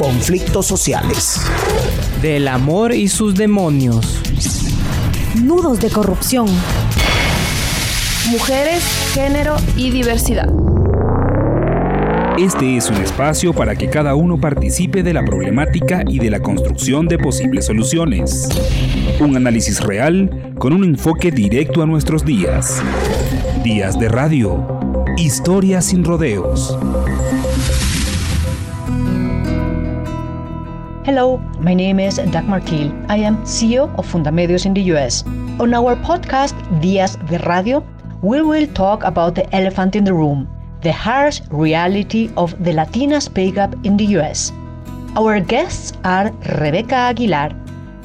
conflictos sociales. Del amor y sus demonios. Nudos de corrupción. Mujeres, género y diversidad. Este es un espacio para que cada uno participe de la problemática y de la construcción de posibles soluciones. Un análisis real con un enfoque directo a nuestros días. Días de radio. Historias sin rodeos. Hello, my name is Dagmar Thiel. I am CEO of Fundamedios in the US. On our podcast Días de Radio, we will talk about the elephant in the room the harsh reality of the Latinas pay gap in the US. Our guests are Rebecca Aguilar,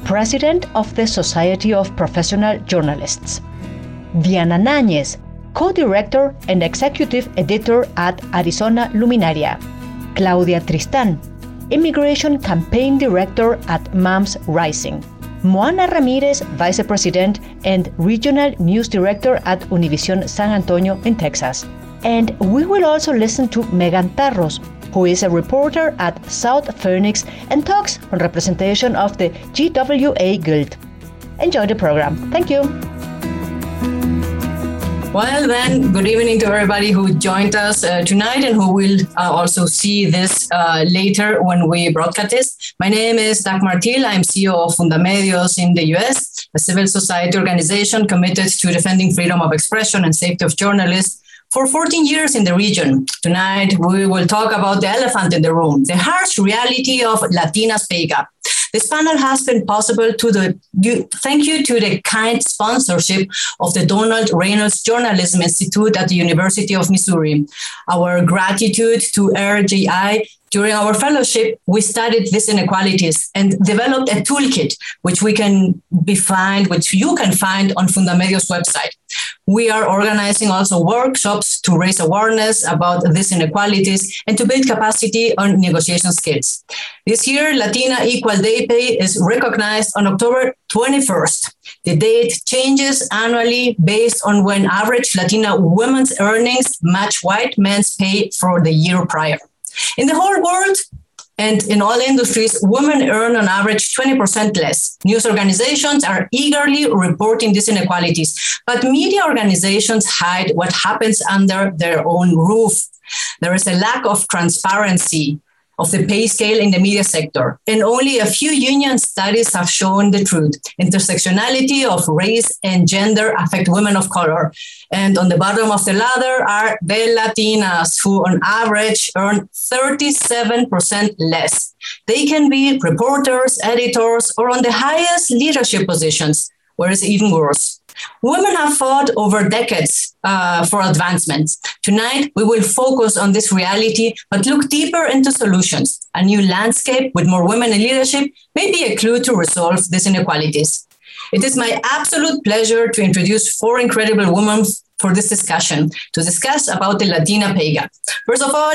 President of the Society of Professional Journalists, Diana Náñez, co director and executive editor at Arizona Luminaria, Claudia Tristan, Immigration Campaign Director at MAMS Rising, Moana Ramirez, Vice President and Regional News Director at Univision San Antonio in Texas, and we will also listen to Megan Taros, who is a reporter at South Phoenix and talks on representation of the CWA Guild. Enjoy the program. Thank you. Well, then, good evening to everybody who joined us uh, tonight and who will uh, also see this uh, later when we broadcast this. My name is Dagmar Thiel. I'm CEO of Fundamedios in the US, a civil society organization committed to defending freedom of expression and safety of journalists for 14 years in the region. Tonight, we will talk about the elephant in the room, the harsh reality of Latinas pay gap. This panel has been possible to the thank you to the kind sponsorship of the Donald Reynolds Journalism Institute at the University of Missouri. Our gratitude to RJI during our fellowship, we studied these inequalities and developed a toolkit, which we can be find, which you can find on Fundamedios website. We are organizing also workshops to raise awareness about these inequalities and to build capacity on negotiation skills. This year, Latina Equal Day Pay is recognized on October 21st. The date changes annually based on when average Latina women's earnings match white men's pay for the year prior. In the whole world, and in all industries, women earn on average 20% less. News organizations are eagerly reporting these inequalities, but media organizations hide what happens under their own roof. There is a lack of transparency of the pay scale in the media sector. And only a few union studies have shown the truth. Intersectionality of race and gender affect women of color. And on the bottom of the ladder are the Latinas, who on average earn 37% less. They can be reporters, editors, or on the highest leadership positions, where it's even worse. Women have fought over decades uh, for advancements. Tonight, we will focus on this reality, but look deeper into solutions. A new landscape with more women in leadership may be a clue to resolve these inequalities. It is my absolute pleasure to introduce four incredible women for this discussion to discuss about the Latina pay gap. First of all,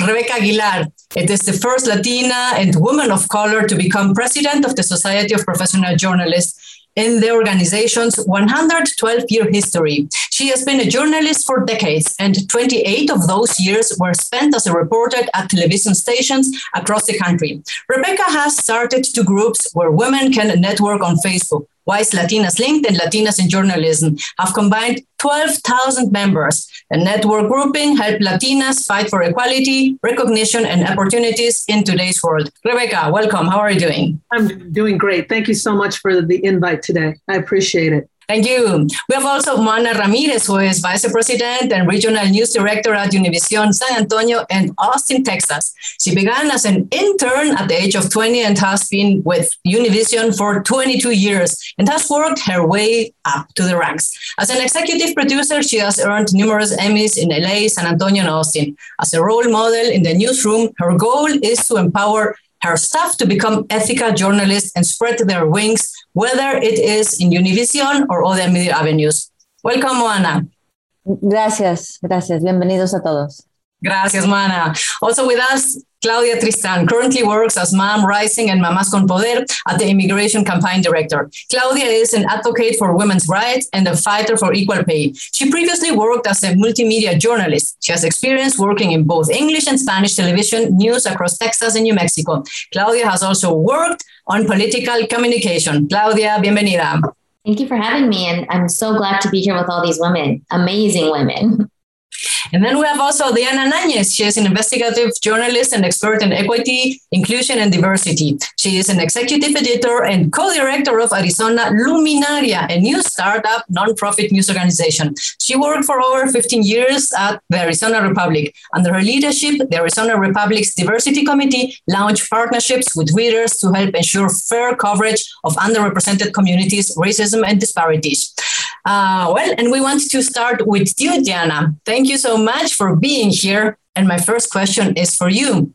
Rebecca Aguilar. It is the first Latina and woman of color to become president of the Society of Professional Journalists in the organization's 112 year history. She has been a journalist for decades, and 28 of those years were spent as a reporter at television stations across the country. Rebecca has started two groups where women can network on Facebook. Wise Latinas Linked and Latinas in Journalism have combined 12,000 members. The network grouping help Latinas fight for equality, recognition, and opportunities in today's world. Rebecca, welcome. How are you doing? I'm doing great. Thank you so much for the invite today. I appreciate it. Thank you. We have also Moana Ramirez, who is Vice President and Regional News Director at Univision San Antonio and Austin, Texas. She began as an intern at the age of 20 and has been with Univision for 22 years and has worked her way up to the ranks. As an executive producer, she has earned numerous Emmys in LA, San Antonio, and Austin. As a role model in the newsroom, her goal is to empower her staff to become ethical journalists and spread their wings, whether it is in Univision or other media avenues. Welcome, Moana. Gracias, gracias. Bienvenidos a todos. Gracias, Mana. Also with us, Claudia Tristan currently works as Mom Rising and Mamás con Poder at the Immigration Campaign Director. Claudia is an advocate for women's rights and a fighter for equal pay. She previously worked as a multimedia journalist. She has experience working in both English and Spanish television news across Texas and New Mexico. Claudia has also worked on political communication. Claudia, bienvenida. Thank you for having me. And I'm so glad to be here with all these women, amazing women. And then we have also Diana Nañez. She is an investigative journalist and expert in equity, inclusion, and diversity. She is an executive editor and co-director of Arizona Luminaria, a new startup nonprofit news organization. She worked for over 15 years at the Arizona Republic. Under her leadership, the Arizona Republic's Diversity Committee launched partnerships with readers to help ensure fair coverage of underrepresented communities, racism, and disparities. Uh, well, and we want to start with you, Diana. Thank you so much for being here. And my first question is for you.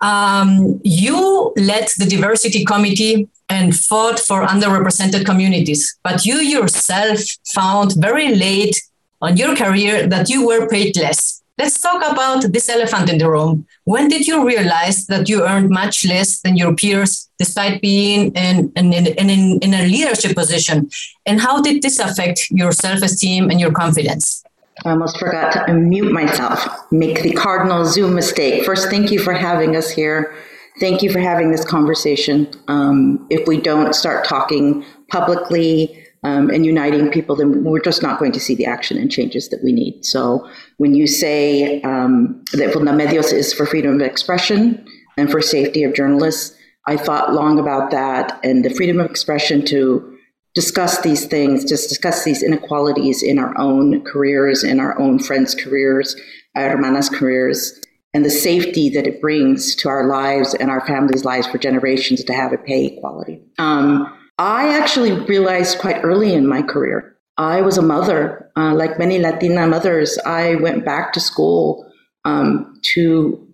Um, you led the diversity committee and fought for underrepresented communities, but you yourself found very late on your career that you were paid less. Let's talk about this elephant in the room. When did you realize that you earned much less than your peers despite being in, in, in, in a leadership position? And how did this affect your self esteem and your confidence? I almost forgot to unmute myself, make the cardinal Zoom mistake. First, thank you for having us here. Thank you for having this conversation. Um, if we don't start talking publicly, um, and uniting people, then we're just not going to see the action and changes that we need. So when you say um, that Fundamedios is for freedom of expression and for safety of journalists, I thought long about that and the freedom of expression to discuss these things, just discuss these inequalities in our own careers, in our own friends' careers, our hermanas' careers, and the safety that it brings to our lives and our families' lives for generations to have a pay equality. Um, I actually realized quite early in my career. I was a mother, uh, like many Latina mothers. I went back to school um, to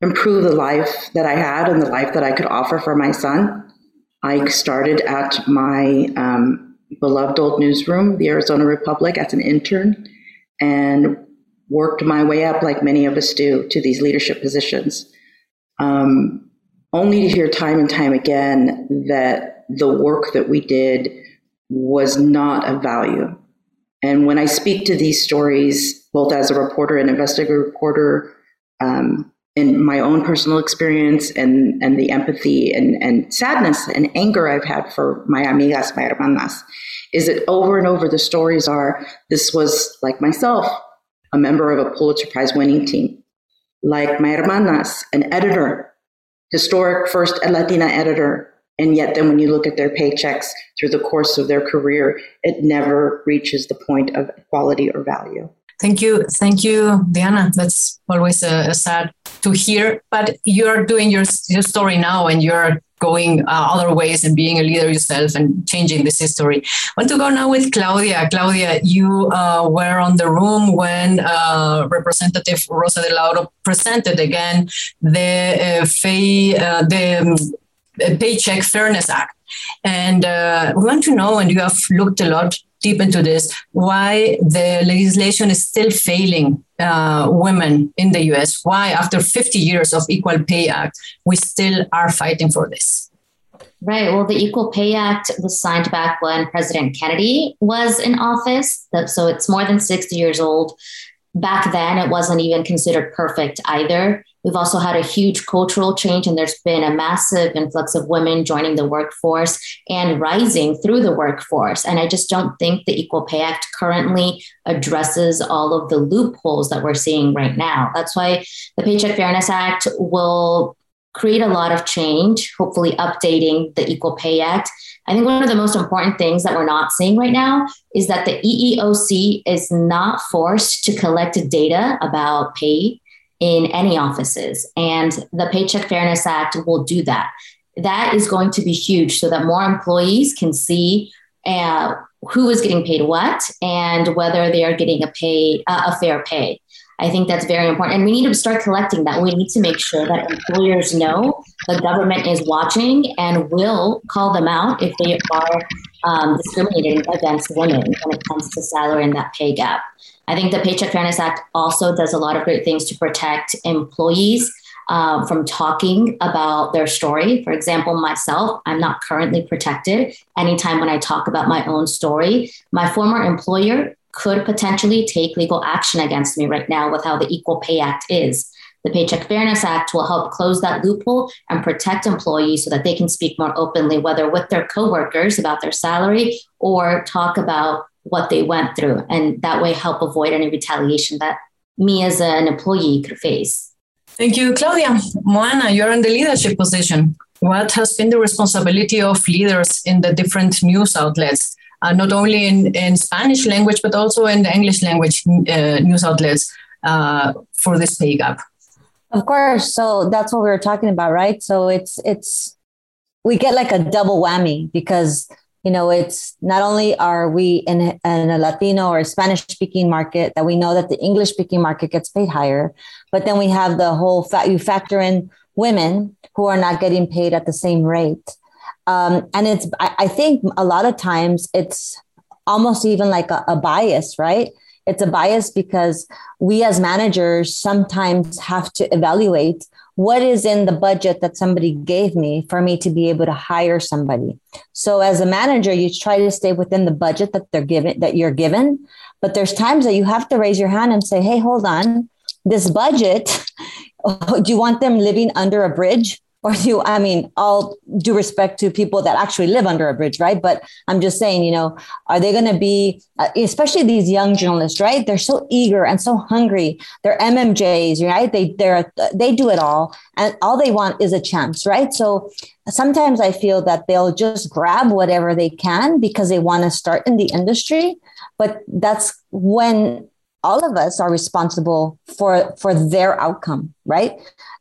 improve the life that I had and the life that I could offer for my son. I started at my um, beloved old newsroom, the Arizona Republic, as an intern and worked my way up, like many of us do, to these leadership positions. Um, only to hear time and time again that the work that we did was not of value. And when I speak to these stories, both as a reporter and investigative reporter, um, in my own personal experience and, and the empathy and, and sadness and anger I've had for my amigas, my hermanas, is that over and over the stories are this was like myself, a member of a Pulitzer Prize winning team, like my hermanas, an editor, historic first Latina editor and yet, then when you look at their paychecks through the course of their career, it never reaches the point of equality or value. Thank you. Thank you, Diana. That's always a sad to hear. But you're doing your, your story now and you're going uh, other ways and being a leader yourself and changing this history. I want to go now with Claudia. Claudia, you uh, were on the room when uh, Representative Rosa DeLauro presented again the uh, FAY, uh, the um, Paycheck Fairness Act. And uh, we want to know, and you have looked a lot deep into this, why the legislation is still failing uh, women in the US. Why, after 50 years of Equal Pay Act, we still are fighting for this. Right. Well, the Equal Pay Act was signed back when President Kennedy was in office. So it's more than 60 years old. Back then, it wasn't even considered perfect either. We've also had a huge cultural change, and there's been a massive influx of women joining the workforce and rising through the workforce. And I just don't think the Equal Pay Act currently addresses all of the loopholes that we're seeing right now. That's why the Paycheck Fairness Act will create a lot of change, hopefully updating the Equal Pay Act. I think one of the most important things that we're not seeing right now is that the EEOC is not forced to collect data about pay in any offices. And the Paycheck Fairness Act will do that. That is going to be huge so that more employees can see uh, who is getting paid what and whether they are getting a pay uh, a fair pay. I think that's very important. And we need to start collecting that. We need to make sure that employers know the government is watching and will call them out if they are um, discriminating against women when it comes to salary and that pay gap. I think the Paycheck Fairness Act also does a lot of great things to protect employees uh, from talking about their story. For example, myself, I'm not currently protected. Anytime when I talk about my own story, my former employer could potentially take legal action against me right now with how the Equal Pay Act is. The Paycheck Fairness Act will help close that loophole and protect employees so that they can speak more openly, whether with their coworkers about their salary or talk about what they went through, and that way help avoid any retaliation that me as an employee could face. Thank you, Claudia. Moana, you're in the leadership position. What has been the responsibility of leaders in the different news outlets, uh, not only in, in Spanish language, but also in the English language uh, news outlets uh, for this pay gap? Of course. So that's what we were talking about, right? So it's, it's, we get like a double whammy because you know it's not only are we in, in a latino or spanish speaking market that we know that the english speaking market gets paid higher but then we have the whole fact you factor in women who are not getting paid at the same rate um, and it's I, I, think a lot of times it's almost even like a, a bias right? It's a bias because we as managers sometimes have to evaluate what is in the budget that somebody gave me for me to be able to hire somebody. So as a manager you try to stay within the budget that they're given that you're given. But there's times that you have to raise your hand and say hey hold on. This budget do you want them living under a bridge or do I mean, all due respect to people that actually live under a bridge, right? But I'm just saying, you know, are they going to be, uh, especially these young journalists, right? They're so eager and so hungry. They're MMJs, right? They they're they do it all, and all they want is a chance, right? So sometimes I feel that they'll just grab whatever they can because they want to start in the industry, but that's when all of us are responsible for for their outcome right?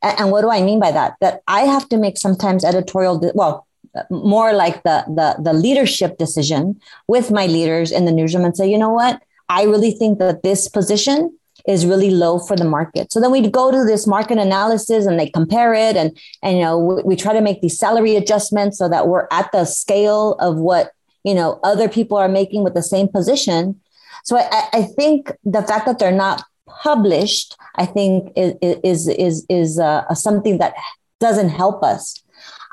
And, and, what do i mean by that? That i have to make sometimes editorial de- well more like the, the the leadership decision with my leaders in the newsroom and say you know what? I really think that this position is really low for the market. So then we go to this market analysis and they compare it and and you know we, we try to make these salary adjustments so that we're at the scale of what you know other people are making with the same position so I, I think the fact that they're not published, I think is is is is uh, something that doesn't help us.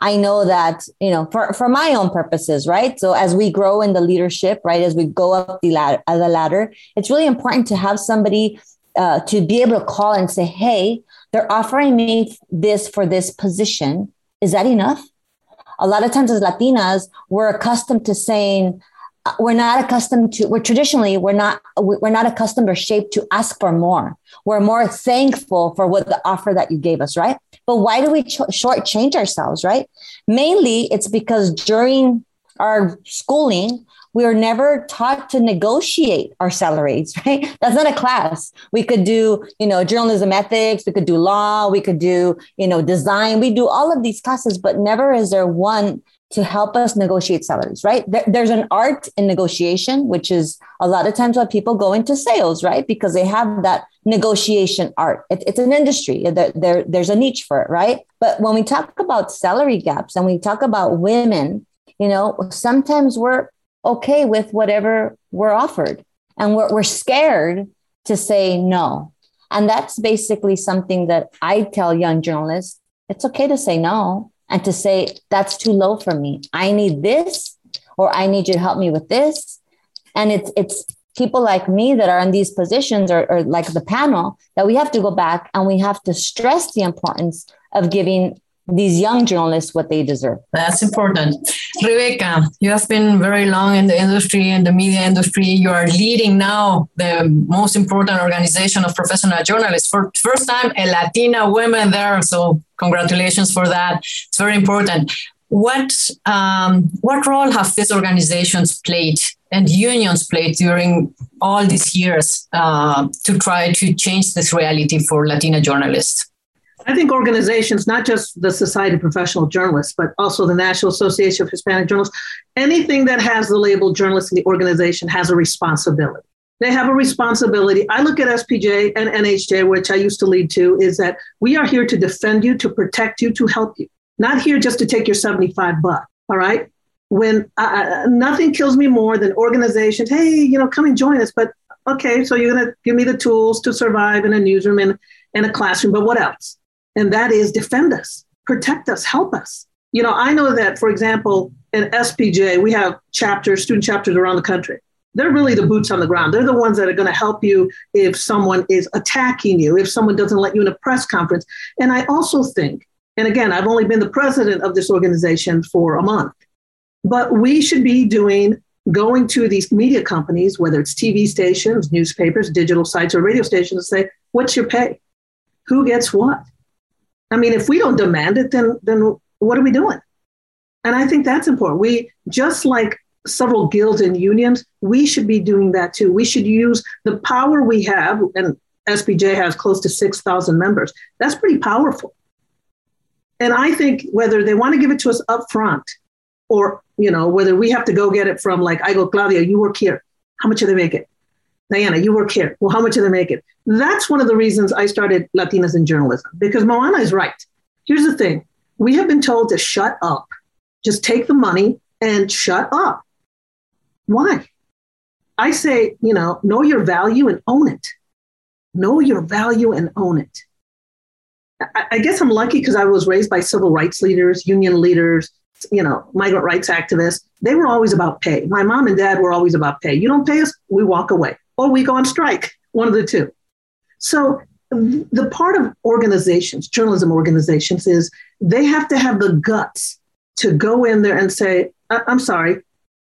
I know that you know for for my own purposes, right? So as we grow in the leadership, right, as we go up the ladder, uh, the ladder, it's really important to have somebody uh, to be able to call and say, "Hey, they're offering me this for this position. Is that enough?" A lot of times as Latinas, we're accustomed to saying, we're not accustomed to we're traditionally we're not we're not accustomed or shaped to ask for more. We're more thankful for what the offer that you gave us right? But why do we ch- shortchange ourselves right? Mainly it's because during our schooling we were never taught to negotiate our salaries right? That's not a class. We could do you know journalism ethics we could do law we could do you know design we do all of these classes but never is there one to help us negotiate salaries, right? There, there's an art in negotiation, which is a lot of times why people go into sales, right? Because they have that negotiation art. It, it's an industry. There, there, there's a niche for it, right? But when we talk about salary gaps and we talk about women, you know, sometimes we're okay with whatever we're offered and we're, we're scared to say no. And that's basically something that I tell young journalists it's okay to say no and to say, that's too low for me. I need this, or I need you to help me with this. And it's, it's people like me that are in these positions or, or like the panel that we have to go back and we have to stress the importance of giving these young journalists what they deserve. That's important. Rebecca, you have been very long in the industry, in the media industry. You are leading now the most important organization of professional journalists. For first time, a Latina woman there. So congratulations for that. It's very important. What um, what role have these organizations played and unions played during all these years uh, to try to change this reality for Latina journalists? I think organizations, not just the Society of Professional Journalists, but also the National Association of Hispanic Journalists, anything that has the label journalist in the organization has a responsibility. They have a responsibility. I look at SPJ and NAHJ, which I used to lead to, is that we are here to defend you, to protect you, to help you, not here just to take your 75 bucks. All right. When uh, uh nothing kills me more than organizations, hey, you know, come and join us. But Okay, so you're going to give me the tools to survive in a newsroom and in a classroom, but what else? And that is defend us, protect us, help us. You know, I know that, for example, in SPJ, we have chapters, student chapters around the country. They're really the boots on the ground. They're the ones that are going to help you if someone is attacking you, if someone doesn't let you in a press conference. And I also think, and again, I've only been the president of this organization for a month, but we should be doing going to these media companies, whether it's TV stations, newspapers, digital sites, or radio stations, and say, what's your pay? Who gets what? I mean, if we don't demand it, then, then what are we doing? And I think that's important. We, just like several guilds and unions, we should be doing that too. We should use the power we have, and SPJ has close to 6,000 members. That's pretty powerful. And I think whether they want to give it to us up front or you know whether we have to go get it from like I go Claudia, you work here. How much do they make it? Diana, you work here. Well, how much do they make it? That's one of the reasons I started Latinas in Journalism because Moana is right. Here's the thing: we have been told to shut up, just take the money and shut up. Why? I say, you know, know your value and own it. Know your value and own it. I, I guess I'm lucky because I was raised by civil rights leaders, union leaders, you know, migrant rights activists, they were always about pay. My mom and dad were always about pay. You don't pay us, we walk away, or we go on strike, one of the two. So the part of organizations, journalism organizations, is they have to have the guts to go in there and say, I'm sorry,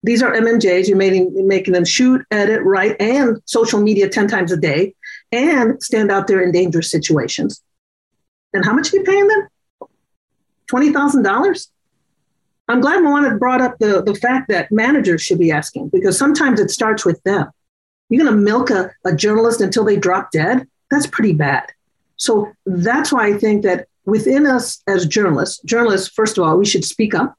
these are MMJs. You're making, making them shoot, edit, write, and social media 10 times a day and stand out there in dangerous situations. And how much are you paying them? $20,000? I'm glad Moana brought up the, the fact that managers should be asking because sometimes it starts with them. You're going to milk a, a journalist until they drop dead? That's pretty bad. So that's why I think that within us as journalists, journalists, first of all, we should speak up.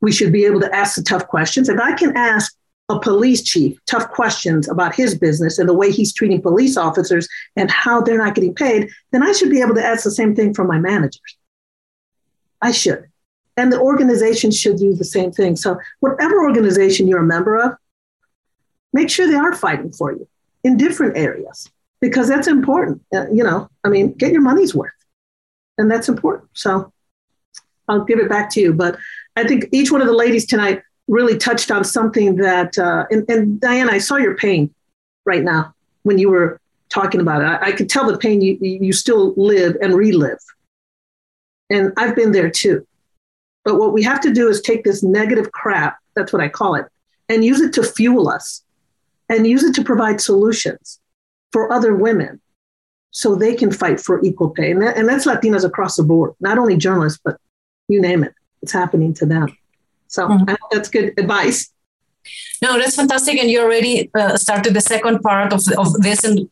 We should be able to ask the tough questions. If I can ask a police chief tough questions about his business and the way he's treating police officers and how they're not getting paid, then I should be able to ask the same thing from my managers. I should. And the organization should do the same thing. So, whatever organization you're a member of, make sure they are fighting for you in different areas because that's important. Uh, you know, I mean, get your money's worth. And that's important. So, I'll give it back to you. But I think each one of the ladies tonight really touched on something that, uh, and, and Diane, I saw your pain right now when you were talking about it. I, I could tell the pain you, you still live and relive. And I've been there too. But what we have to do is take this negative crap, that's what I call it, and use it to fuel us and use it to provide solutions for other women so they can fight for equal pay. And, that, and that's Latinas across the board, not only journalists, but you name it, it's happening to them. So mm-hmm. that's good advice. No, that's fantastic. And you already uh, started the second part of, of this and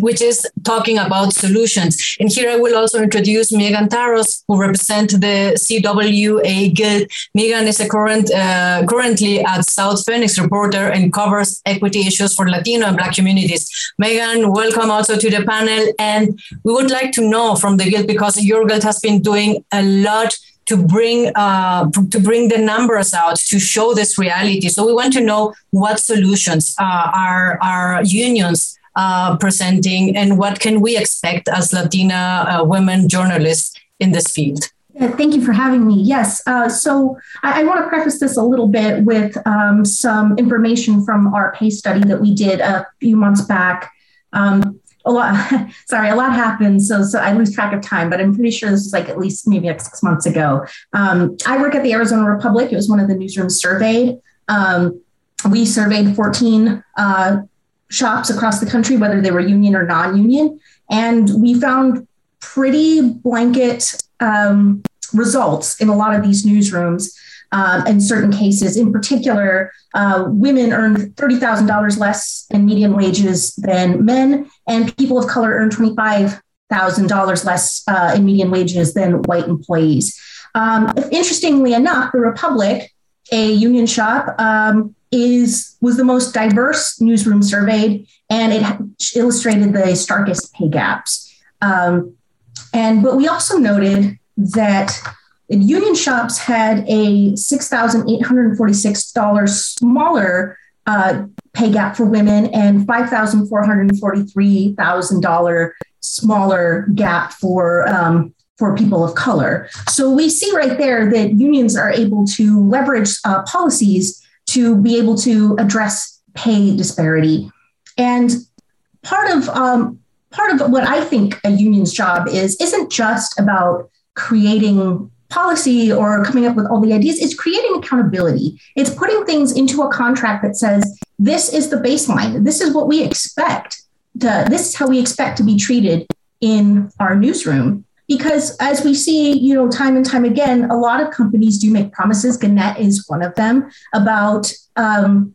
which is talking about solutions. And here I will also introduce Megan Taros, who represents the CWA Guild. Megan is a current uh, currently at South Phoenix reporter and covers equity issues for Latino and Black communities. Megan, welcome also to the panel. And we would like to know from the Guild because your Guild has been doing a lot to bring uh, to bring the numbers out to show this reality. So we want to know what solutions uh, are our unions uh, presenting, and what can we expect as Latina uh, women journalists in this field? Yeah, thank you for having me. Yes. Uh, so I, I want to preface this a little bit with um, some information from our pay study that we did a few months back. Um, a lot, sorry, a lot happened. So, so I lose track of time, but I'm pretty sure this was like at least maybe like six months ago. Um, I work at the Arizona Republic. It was one of the newsrooms surveyed. Um, we surveyed 14 uh, shops across the country, whether they were union or non union. And we found pretty blanket um, results in a lot of these newsrooms. Um, in certain cases, in particular, uh, women earned $30,000 less in median wages than men, and people of color earned $25,000 less uh, in median wages than white employees. Um, interestingly enough, the Republic, a union shop, um, is was the most diverse newsroom surveyed, and it illustrated the starkest pay gaps. Um, and but we also noted that union shops had a six thousand eight hundred forty six dollars smaller uh, pay gap for women and $5,443,000 smaller gap for um, for people of color. So we see right there that unions are able to leverage uh, policies to be able to address pay disparity. And part of um, part of what I think a union's job is isn't just about creating policy or coming up with all the ideas. It's creating accountability. It's putting things into a contract that says this is the baseline. This is what we expect. To, this is how we expect to be treated in our newsroom because as we see you know time and time again a lot of companies do make promises. Gannett is one of them about um,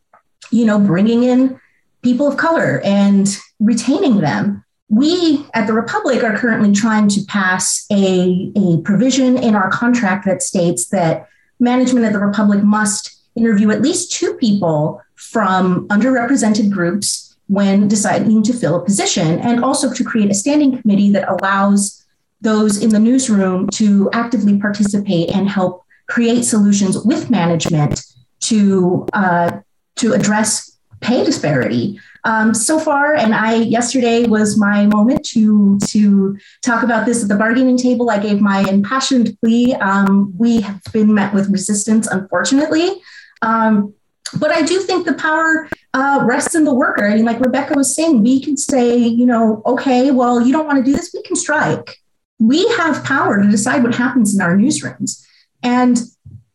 you know bringing in people of color and retaining them. We at the republic are currently trying to pass a, a provision in our contract that states that management at the republic must interview at least two people from underrepresented groups when deciding to fill a position, and also to create a standing committee that allows those in the newsroom to actively participate and help create solutions with management to uh, to address pay disparity. Um, so far, and I yesterday was my moment to to talk about this at the bargaining table. I gave my impassioned plea. Um, we have been met with resistance, unfortunately. Um, but I do think the power uh, rests in the worker. I mean, like Rebecca was saying, we can say, you know, okay, well, you don't want to do this, we can strike. We have power to decide what happens in our newsrooms. And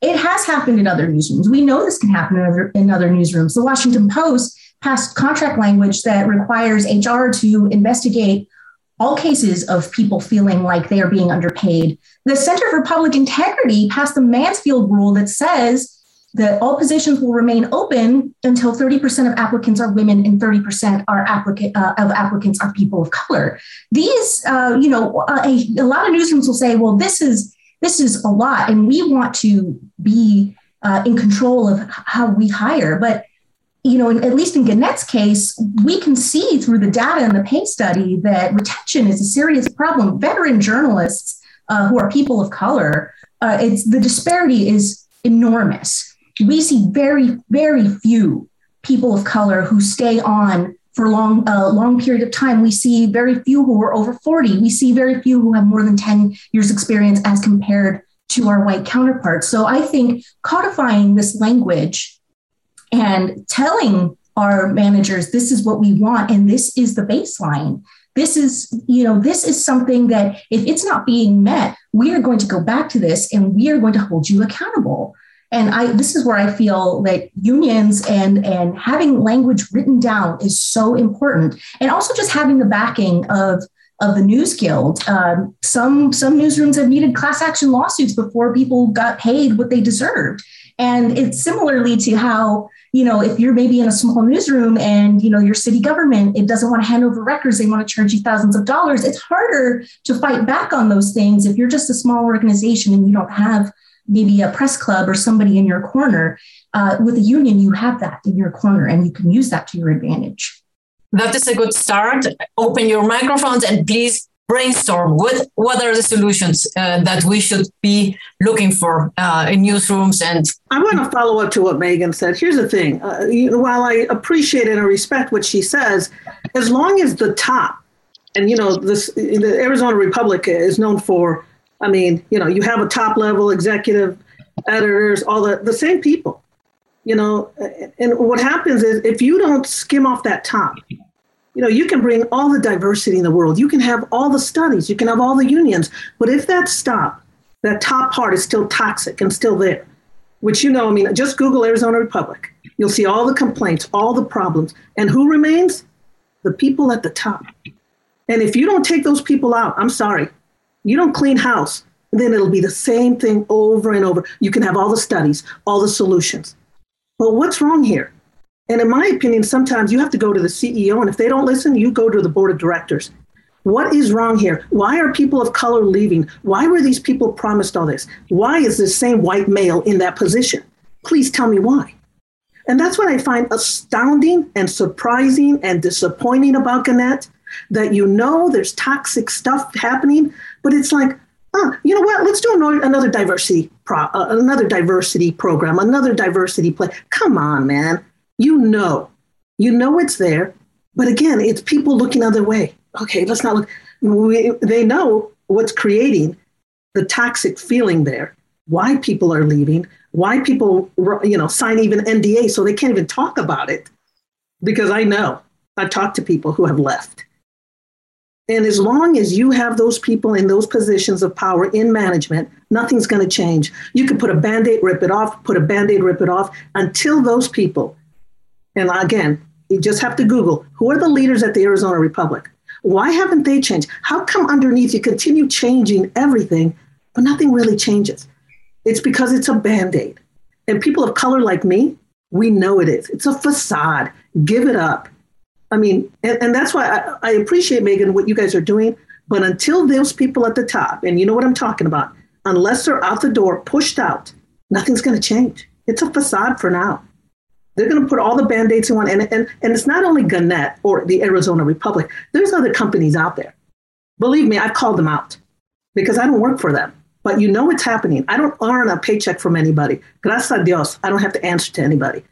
it has happened in other newsrooms. We know this can happen in other, in other newsrooms. The Washington Post passed contract language that requires HR to investigate all cases of people feeling like they are being underpaid. The Center for Public Integrity passed the Mansfield rule that says that all positions will remain open until 30% of applicants are women and 30% are applicant, uh, of applicants are people of color. These, uh, you know, a, a, lot of newsrooms will say, well, this is this is a lot, and we want to be uh, in control of how we hire. But you know, in, at least in Gannett's case, we can see through the data in the pay study that retention is a serious problem. Veteran journalists uh, who are people of color, uh, it's the disparity is enormous we see very, very few people of color who stay on for long, a uh, long period of time. We see very few who are over 40. We see very few who have more than 10 years experience as compared to our white counterparts. So I think codifying this language and telling our managers this is what we want and this is the baseline this is you know this is something that if it's not being met we are going to go back to this and we are going to hold you accountable and I, this is where I feel that unions and, and having language written down is so important. And also just having the backing of, of the News Guild. Um, some, some newsrooms have needed class action lawsuits before people got paid what they deserved. And it's similarly to how, you know, if you're maybe in a small newsroom and, you know, your city government, it doesn't want to hand over records, they want to charge you thousands of dollars. It's harder to fight back on those things if you're just a small organization and you don't have maybe a press club or somebody in your corner. Uh, with a union, you have that in your corner and you can use that to your advantage. That is a good start. Open your microphones and please brainstorm what what are the solutions uh, that we should be looking for uh, in newsrooms and i want to follow up to what megan said here's the thing uh, you while i appreciate and respect what she says as long as the top and you know this the arizona republic is known for I mean, you know, you have a top level executive editors, all the, the same people, you know, and what happens is if you don't skim off that top, you know, you can bring all the diversity in the world. You can have all the studies, you can have all the unions. But if that stop, that top part is still toxic and still there, which, you know, I mean, just Google Arizona Republic. You'll see all the complaints, all the problems. And who remains? The people at the top. And if you don't take those people out, I'm sorry, you don't clean house, then it'll be the same thing over and over. You can have all the studies, all the solutions. But what's wrong here? And in my opinion, sometimes you have to go to the CEO, and if they don't listen, you go to the board of directors. What is wrong here? Why are people of color leaving? Why were these people promised all this? Why is this same white male in that position? Please tell me why. And that's what I find astounding and surprising and disappointing about Gannett that you know there's toxic stuff happening, but it's like, oh, you know what? Let's do another diversity pro, uh, another diversity program, another diversity play. Come on, man. You know, You know it's there, but again, it's people looking other way. Okay, let's not look. We, they know what's creating the toxic feeling there, why people are leaving, why people you know sign even NDA so they can't even talk about it. Because I know I've talked to people who have left. And as long as you have those people in those positions of power in management, nothing's going to change. You can put a band aid, rip it off, put a band aid, rip it off until those people, and again, you just have to Google who are the leaders at the Arizona Republic? Why haven't they changed? How come underneath you continue changing everything, but nothing really changes? It's because it's a band aid. And people of color like me, we know it is. It's a facade. Give it up. I mean, and, and that's why I, I appreciate, Megan, what you guys are doing. But until those people at the top, and you know what I'm talking about, unless they're out the door, pushed out, nothing's going to change. It's a facade for now. They're going to put all the band-aids in one. And, and, and it's not only Gannett or the Arizona Republic. There's other companies out there. Believe me, I've called them out because I don't work for them. But you know what's happening. I don't earn a paycheck from anybody. Gracias a Dios, I don't have to answer to anybody.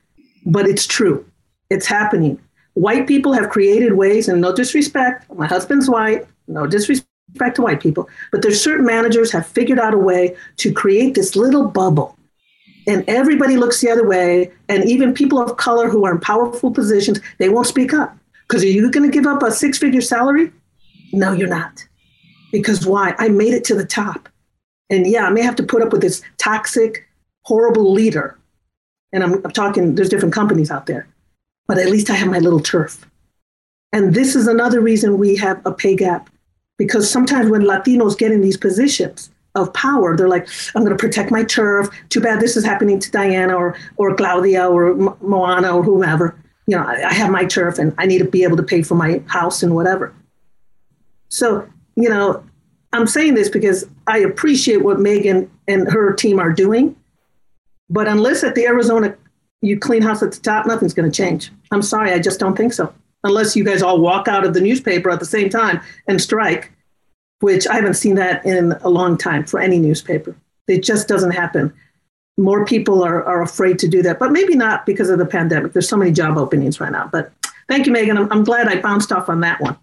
But it's true. It's happening. White people have created ways, and no disrespect, my husband's white, no disrespect to white people, but there's certain managers have figured out a way to create this little bubble. And everybody looks the other way and even people of color who are in powerful positions they won't speak up. Because are you going to give up a six figure salary? No you're not. Because why? I made it to the top. And yeah i may have to put up with this toxic horrible leader. And i'm, I'm talking there's different companies out there but at least i have my little turf and this is another reason we have a pay gap because sometimes when latinos get in these positions of power. They're like, I'm going to protect my turf. Too bad this is happening to Diana or or Claudia or Moana or whomever. You know, I, I have my turf and I need to be able to pay for my house and whatever. So, you know, I'm saying this because I appreciate what Megan and her team are doing. But unless at the Arizona you clean house at the top, nothing's going to change. I'm sorry, I just don't think so. Unless you guys all walk out of the newspaper at the same time and strike, which I haven't seen that in a long time for any newspaper. It just doesn't happen. More people are, are afraid to do that, but maybe not because of the pandemic. There's so many job openings right now. But thank you, Megan. I'm, I'm glad I bounced off on that one.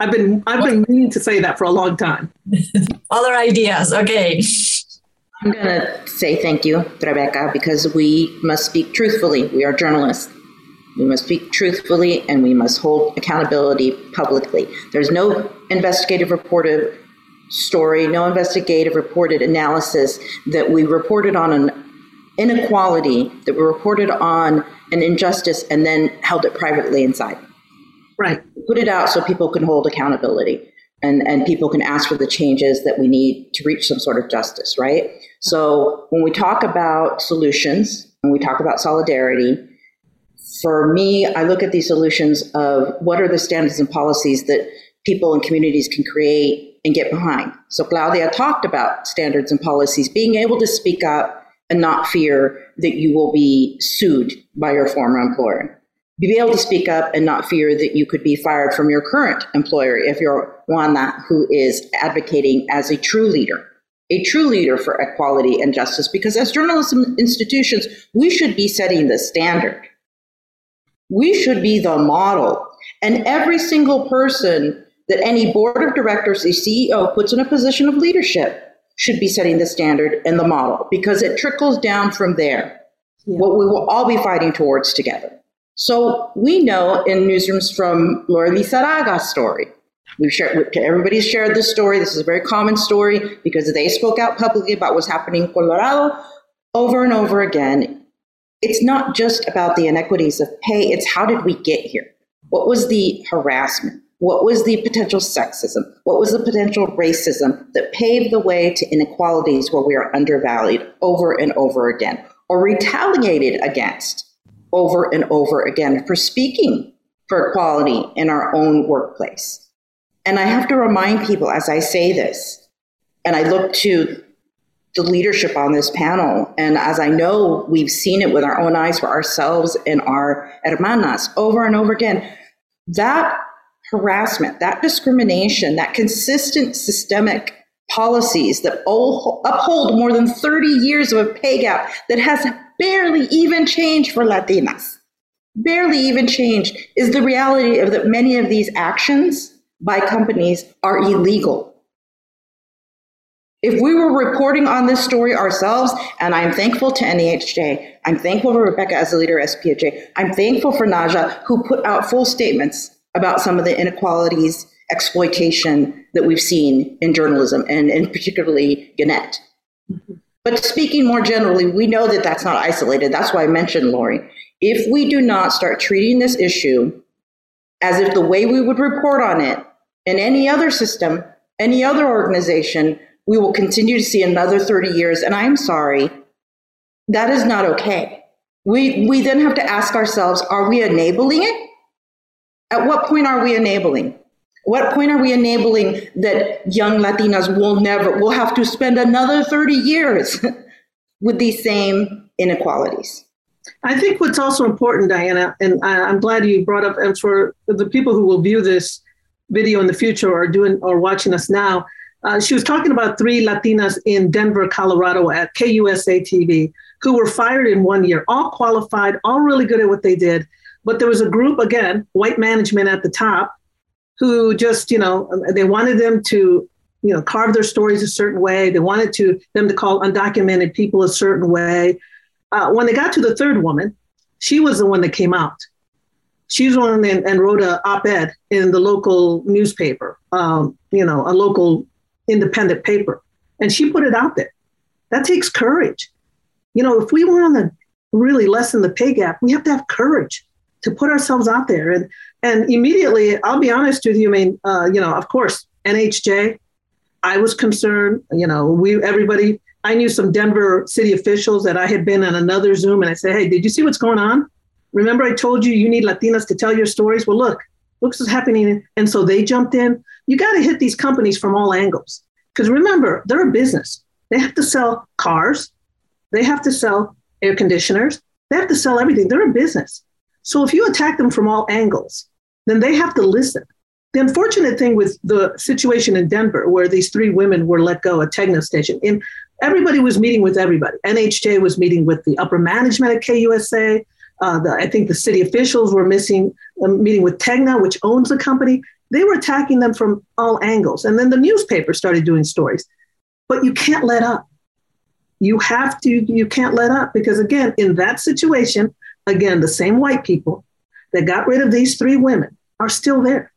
I've been I've been meaning to say that for a long time. Other ideas, okay. I'm going to say thank you, Rebecca, because we must speak truthfully. We are journalists. We must speak truthfully and we must hold accountability publicly. There's no investigative reported story, no investigative reported analysis that we reported on an inequality, that we reported on an injustice, and then held it privately inside. Right. Put it out so people can hold accountability and, and people can ask for the changes that we need to reach some sort of justice, right? So when we talk about solutions, when we talk about solidarity, for me, I look at these solutions of what are the standards and policies that people and communities can create and get behind. So Claudia talked about standards and policies, being able to speak up and not fear that you will be sued by your former employer. Be able to speak up and not fear that you could be fired from your current employer if you're one that who is advocating as a true leader, a true leader for equality and justice. Because as journalism institutions, we should be setting the standard. We should be the model. And every single person that any board of directors, a CEO puts in a position of leadership should be setting the standard and the model because it trickles down from there. Yeah. What we will all be fighting towards together. So we know in newsrooms from Lori Lizarraga's story. We've shared, everybody's shared this story. This is a very common story because they spoke out publicly about what's happening in Colorado over and over again. It's not just about the inequities of pay, it's how did we get here? What was the harassment? What was the potential sexism? What was the potential racism that paved the way to inequalities where we are undervalued over and over again or retaliated against over and over again for speaking for equality in our own workplace? And I have to remind people as I say this, and I look to the leadership on this panel, and as I know we've seen it with our own eyes for ourselves and our hermanas over and over again, that harassment, that discrimination, that consistent systemic policies that uphold more than 30 years of a pay gap that has barely even changed for Latinas. barely even changed, is the reality of that many of these actions by companies are illegal. If we were reporting on this story ourselves, and I'm thankful to NAHJ, I'm thankful for Rebecca as a leader of SPJ, I'm thankful for Naja, who put out full statements about some of the inequalities, exploitation that we've seen in journalism, and in particularly Gannett. But speaking more generally, we know that that's not isolated. That's why I mentioned Lori. If we do not start treating this issue as if the way we would report on it in any other system, any other organization, we will continue to see another 30 years. And I'm sorry, that is not okay. We, we then have to ask ourselves are we enabling it? At what point are we enabling? What point are we enabling that young Latinas will never, will have to spend another 30 years with these same inequalities? I think what's also important, Diana, and I'm glad you brought up, and for the people who will view this video in the future or doing or watching us now, uh, she was talking about three Latinas in Denver, Colorado at KUSA TV who were fired in one year, all qualified, all really good at what they did. But there was a group, again, white management at the top, who just, you know, they wanted them to, you know, carve their stories a certain way. They wanted to them to call undocumented people a certain way. Uh, when they got to the third woman, she was the one that came out. She was one and, and wrote an op-ed in the local newspaper, um, you know, a local independent paper. And she put it out there. That takes courage. You know, if we want to really lessen the pay gap, we have to have courage to put ourselves out there. And and immediately, I'll be honest with you. I mean, uh, you know, of course, NAHJ. I was concerned. You know, we everybody. I knew some Denver city officials that I had been on another Zoom, and I said, "Hey, did you see what's going on? Remember, I told you you need Latinas to tell your stories. Well, look, look what's happening." And so they jumped in you got to hit these companies from all angles. Because remember, they're a business. They have to sell cars, they have to sell air conditioners, they have to sell everything. They're a business. So if you attack them from all angles, then they have to listen. The unfortunate thing with the situation in Denver, where these three women were let go at Tegna Station, and everybody was meeting with everybody. NAHJ was meeting with the upper management at KUSA. Uh, the, I think the city officials were missing, uh, meeting with Tegna, which owns the company. They were attacking them from all angles. And then the newspaper started doing stories. But you can't let up. You have to, you can't let up because, again, in that situation, again, the same white people that got rid of these three women are still there.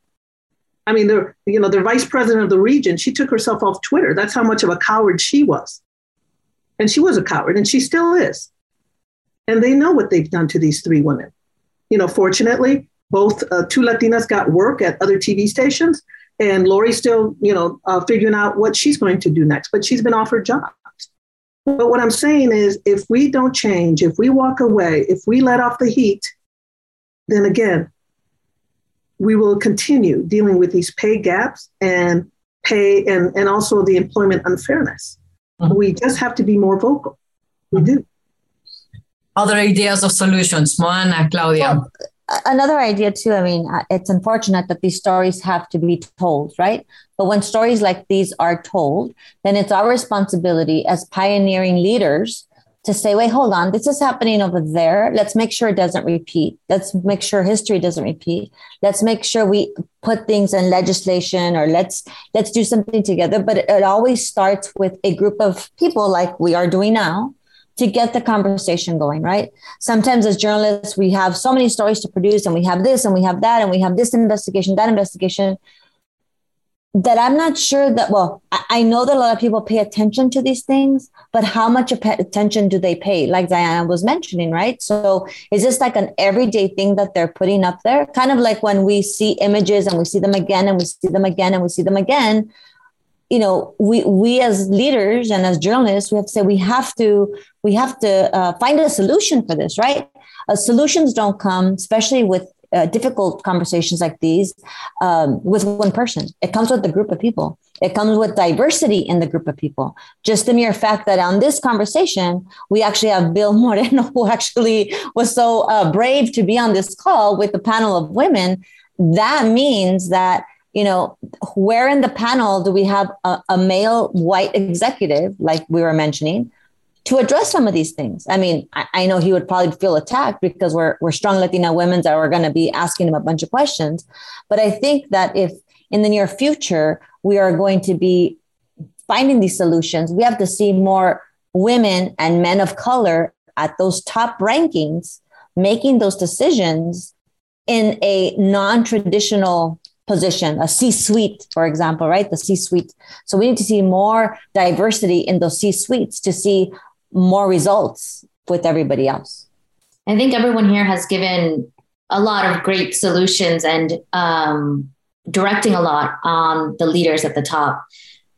I mean, they're, you know, the vice president of the region, she took herself off Twitter. That's how much of a coward she was. And she was a coward, and she still is. And they know what they've done to these three women. You know, fortunately, both uh, two Latinas got work at other TV stations, and Lori's still, you know, uh, figuring out what she's going to do next. But she's been offered jobs. But what I'm saying is, if we don't change, if we walk away, if we let off the heat, then again, we will continue dealing with these pay gaps and pay and, and also the employment unfairness. Mm-hmm. We just have to be more vocal. We do. Other ideas of solutions, Moana, Claudia. Well, another idea too i mean uh, it's unfortunate that these stories have to be told right? But when stories like these are told then it's our responsibility as pioneering leaders to say wait hold on this is happening over there. Let's make sure it doesn't repeat. Let's make sure history doesn't repeat. Let's make sure we put things in legislation or let's let's do something together. But it, it always starts with a group of people like we are doing now to get the conversation going, right? Sometimes as journalists, we have so many stories to produce and we have this and we have that and we have this investigation, that investigation that I'm not sure that, well, I know that a lot of people pay attention to these things, but how much attention do they pay? Like Diana was mentioning, right? So is this like an everyday thing that they're putting up there? Kind of like when we see images and we see them again and we see them again and we see them again you know we we as leaders and as journalists we have to say we have to we have to uh, find a solution for this right? Uh, solutions don't come especially with uh, difficult conversations like these um, with one person. It comes with a group of people. It comes with diversity in the group of people. Just the mere fact that on this conversation we actually have bill moreno who actually was so uh, brave to be on this call with a panel of women that means that you know, where in the panel do we have a, a male white executive, like we were mentioning, to address some of these things. I mean, I, I, know he would probably feel attacked because we're we're strong Latina women that are going to be asking him a bunch of questions. But I think that if in the near future we are going to be finding these solutions, we have to see more women and men of color at those top rankings making those decisions in a non-traditional position, a C suite, for example, right? The C suite. So we need to see more diversity in those C suites to see more results with everybody else. I think everyone here has given a lot of great solutions and um, directing a lot on the leaders at the top.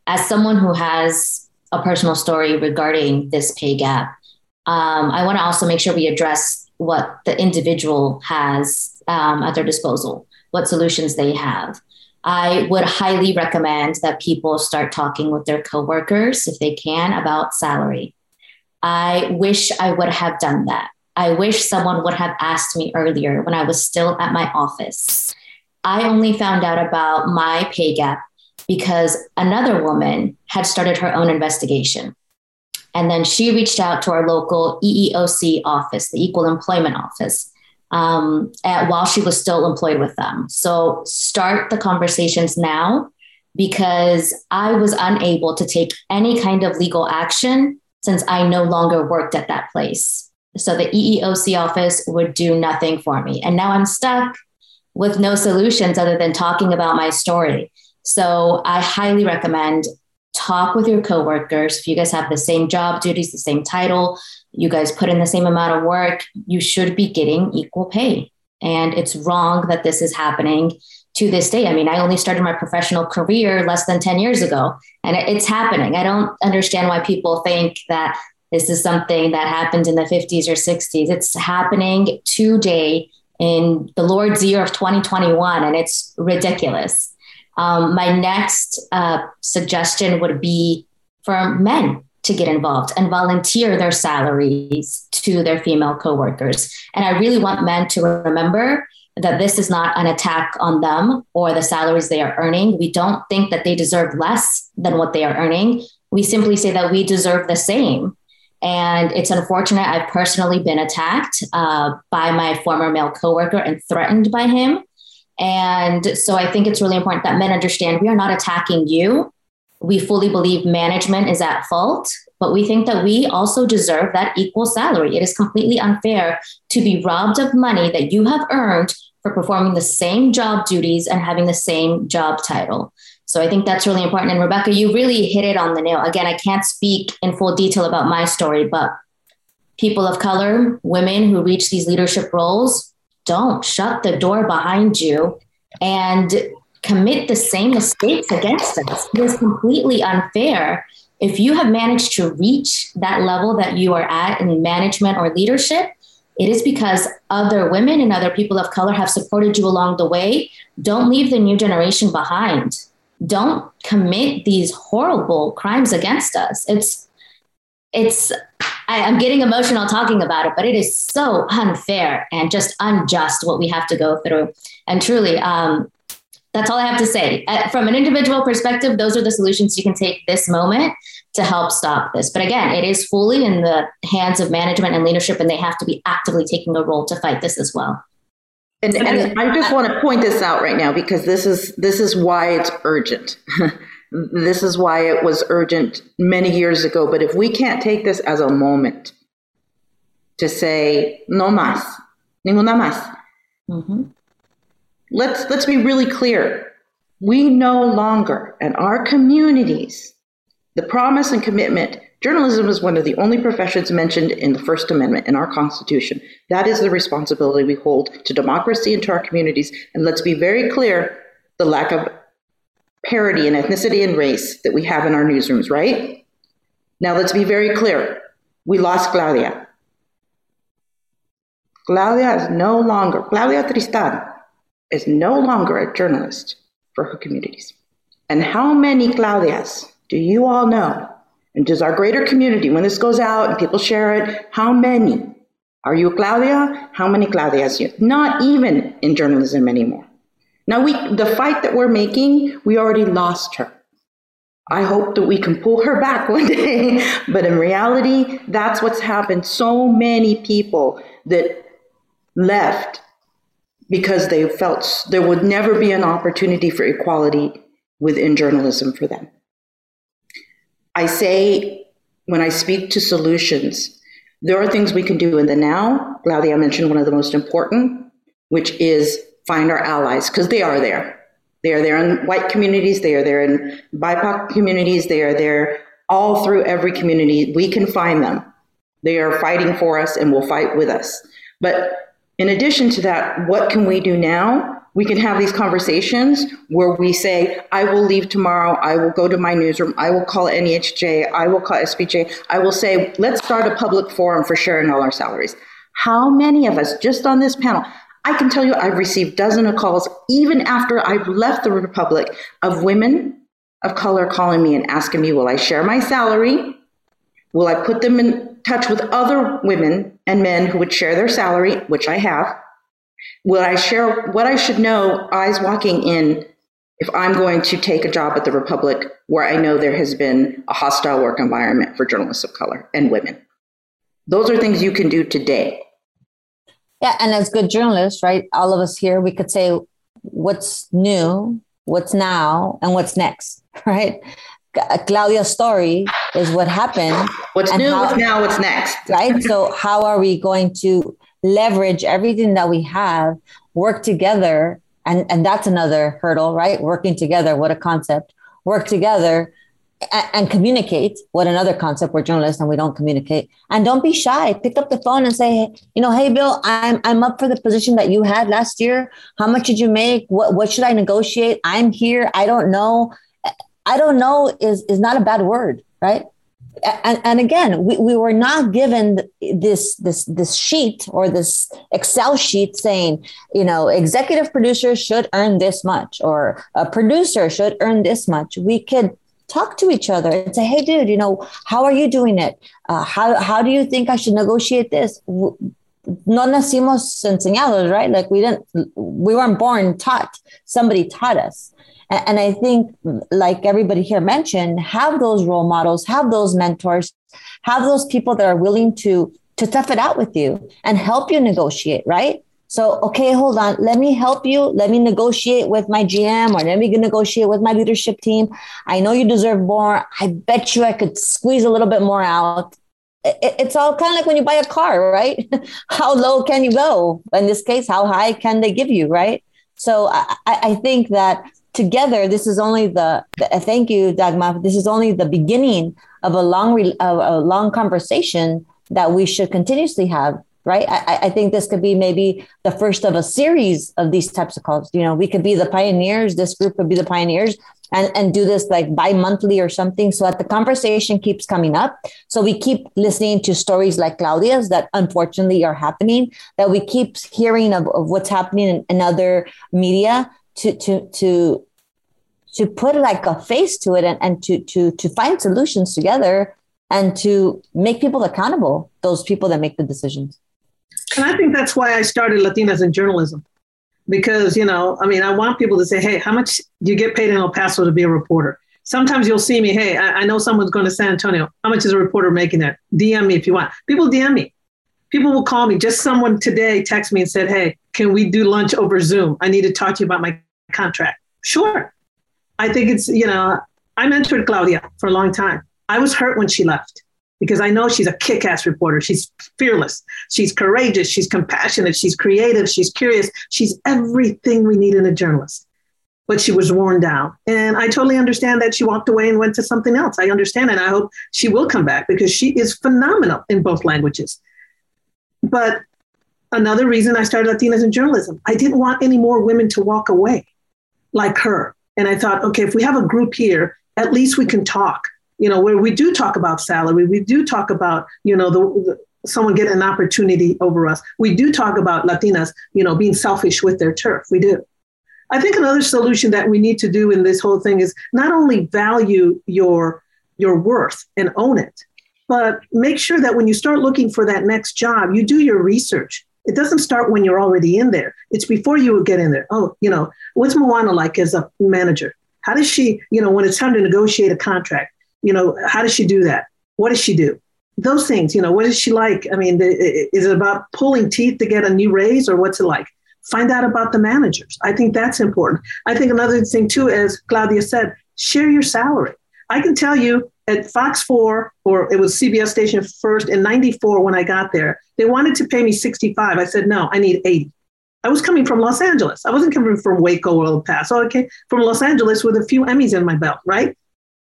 As someone who has a personal story regarding this pay gap, um, I want to also make sure we address what the individual has um, at their disposal what solutions they have. I would highly recommend that people start talking with their coworkers if they can about salary. I wish I would have done that. I wish someone would have asked me earlier when I was still at my office. I only found out about my pay gap because another woman had started her own investigation. And then she reached out to our local EEOC office, the Equal Employment Office, um, at, while she was still employed with them. So start the conversations now because I was unable to take any kind of legal action since I no longer worked at that place. So the EEOC office would do nothing for me. And now I'm stuck with no solutions other than talking about my story. So I highly recommend talk with your coworkers. If you guys have the same job duties, the same title, you guys put in the same amount of work, you should be getting equal pay. And it's wrong that this is happening to this day. I mean, I only started my professional career less than 10 years ago, and it's happening. I don't understand why people think that this is something that happened in the 50s or 60s. It's happening today in the Lord's year of 2021, and it's ridiculous. Um, my next uh, suggestion would be for men to get involved and volunteer their salaries to their female coworkers. And I really want men to remember that this is not an attack on them or the salaries they are earning. We don't think that they deserve less than what they are earning. We simply say that we deserve the same. And it's unfortunate. I've personally been attacked uh, by my former male coworker and threatened by him. And so I think it's really important that men understand we are not attacking you. We fully believe management is at fault, but we think that we also deserve that equal salary. It is completely unfair to be robbed of money that you have earned for performing the same job duties and having the same job title. So I think that's really important. And Rebecca, you really hit it on the nail. Again, I can't speak in full detail about my story, but people of color, women who reach these leadership roles, don't shut the door behind you and commit the same mistakes against us. It is completely unfair. If you have managed to reach that level that you are at in management or leadership, it is because other women and other people of color have supported you along the way. Don't leave the new generation behind. Don't commit these horrible crimes against us. It's it's I, am getting emotional talking about it, but it is so unfair and just unjust what we have to go through. And truly, um, that's all I have to say. Uh, from an individual perspective, those are the solutions you can take this moment to help stop this. But again, it is fully in the hands of management and leadership, and they have to be actively taking a role to fight this as well. And, and I just want to point this out right now because this is this is why it's urgent. This is why it was urgent many years ago. But if we can't take this as a moment to say, no más, ninguna más, mm-hmm. Let's, let's be really clear. We no longer, and our communities, the promise and commitment Journalism is one of the only professions mentioned in the First Amendment in our Constitution. That is the responsibility we hold to democracy and to our communities. And let's be very clear the lack of parity in ethnicity and race that we have in our newsrooms, right? Now let's be very clear. We lost Claudia. Claudia is no longer, Claudia Tristan is no longer a journalist for her communities. And how many Claudias do you all know? And does our greater community, when this goes out and people share it, how many? Are you Claudia? How many Claudias? You? Not even in journalism anymore. Now we the fight that we're making, we already lost her. I hope that we can pull her back one day. but in reality, that's what's happened. So many people that left because they felt there would never be an opportunity for equality within journalism for them. I say when I speak to solutions, there are things we can do in the now. Claudia mentioned one of the most important, which is find our allies, because they are there. They are there in white communities, they are there in BIPOC communities, they are there all through every community. We can find them. They are fighting for us and will fight with us. But in addition to that, what can we do now? We can have these conversations where we say, I will leave tomorrow. I will go to my newsroom. I will call NAHJ. I will call SPJ. I will say, let's start a public forum for sharing all our salaries. How many of us, just on this panel, I can tell you I've received dozens of calls, even after I've left the Republic, of women of color calling me and asking me, will I share my salary? Will I put them in touch with other women and men who would share their salary, which I have? Will I share what I should know, eyes walking in, if I'm going to take a job at the Republic where I know there has been a hostile work environment for journalists of color and women? Those are things you can do today. Yeah, and as good journalists, right? All of us here, we could say what's new, what's now, and what's next, right? Claudia's story is what happened. What's new, how, what's now, what's next. Right. So, how are we going to leverage everything that we have, work together? And, and that's another hurdle, right? Working together. What a concept. Work together and, and communicate. What another concept. We're journalists and we don't communicate. And don't be shy. Pick up the phone and say, you know, hey, Bill, I'm, I'm up for the position that you had last year. How much did you make? What, what should I negotiate? I'm here. I don't know I don't know is is not a bad word, right? And, and again, we, we were not given this this this sheet or this Excel sheet saying, you know, executive producers should earn this much or a producer should earn this much. We could talk to each other and say, hey, dude, you know, how are you doing it? Uh, how how do you think I should negotiate this? no nacimos enseñados, right? Like we didn't, we weren't born taught. Somebody taught us. And I think, like everybody here mentioned, have those role models, have those mentors, have those people that are willing to to tough it out with you and help you negotiate, right? So, okay, hold on. Let me help you. Let me negotiate with my GM or let me negotiate with my leadership team. I know you deserve more. I bet you I could squeeze a little bit more out. It's all kind of like when you buy a car, right? how low can you go? In this case, how high can they give you, right? So I, I think that together, this is only the, the uh, thank you, Dagmar. This is only the beginning of a long, re, a long conversation that we should continuously have. Right. I, I think this could be maybe the first of a series of these types of calls. You know, we could be the pioneers. This group could be the pioneers and, and do this like bi-monthly or something so that the conversation keeps coming up so we keep listening to stories like claudia's that unfortunately are happening that we keep hearing of, of what's happening in, in other media to to to to put like a face to it and, and to to to find solutions together and to make people accountable those people that make the decisions. And i think that's why i started latinas in journalism. Because you know i mean i want people to say hey how much do you get paid in el paso to be a reporter? Sometimes you'll see me hey i, I know someone's going to san antonio. How much is a reporter making there? Dm me if you want. People dm me. People will call me. Just someone today text me and said hey can we do lunch over zoom? I need to talk to you about my contract sure I think it's, you know, I mentored Claudia for a long time. I was hurt when she left because I know she's a kick ass reporter. She's fearless. She's courageous. She's compassionate. She's creative. She's curious. She's everything we need in a journalist. But she was worn down. And I totally understand that she walked away and went to something else. I understand. And I hope she will come back because she is phenomenal in both languages. But another reason I started Latinas in journalism, I didn't want any more women to walk away like her. And I thought, okay, if we have a group here, at least we can talk. You know, where we do talk about salary, we do talk about, you know, the, the someone getting an opportunity over us. We do talk about Latinas, you know, being selfish with their turf. We do. I think another solution that we need to do in this whole thing is not only value your your worth and own it, but make sure that when you start looking for that next job, you do your research. It doesn't start when you're already in there. It's before you get in there. Oh, you know, what's Moana like as a manager? How does she, you know, when it's time to negotiate a contract, you know, how does she do that? What does she do? Those things, you know, what is she like? I mean, is it about pulling teeth to get a new raise or what's it like? Find out about the managers. I think that's important. I think another thing too, as Claudia said, share your salary. I can tell you at Fox 4, or it was CBS station first in 94 when I got there, they wanted to pay me 65. I said, no, I need 80. I was coming from Los Angeles. I wasn't coming from Waco or El Paso. I came from Los Angeles with a few Emmys in my belt, right?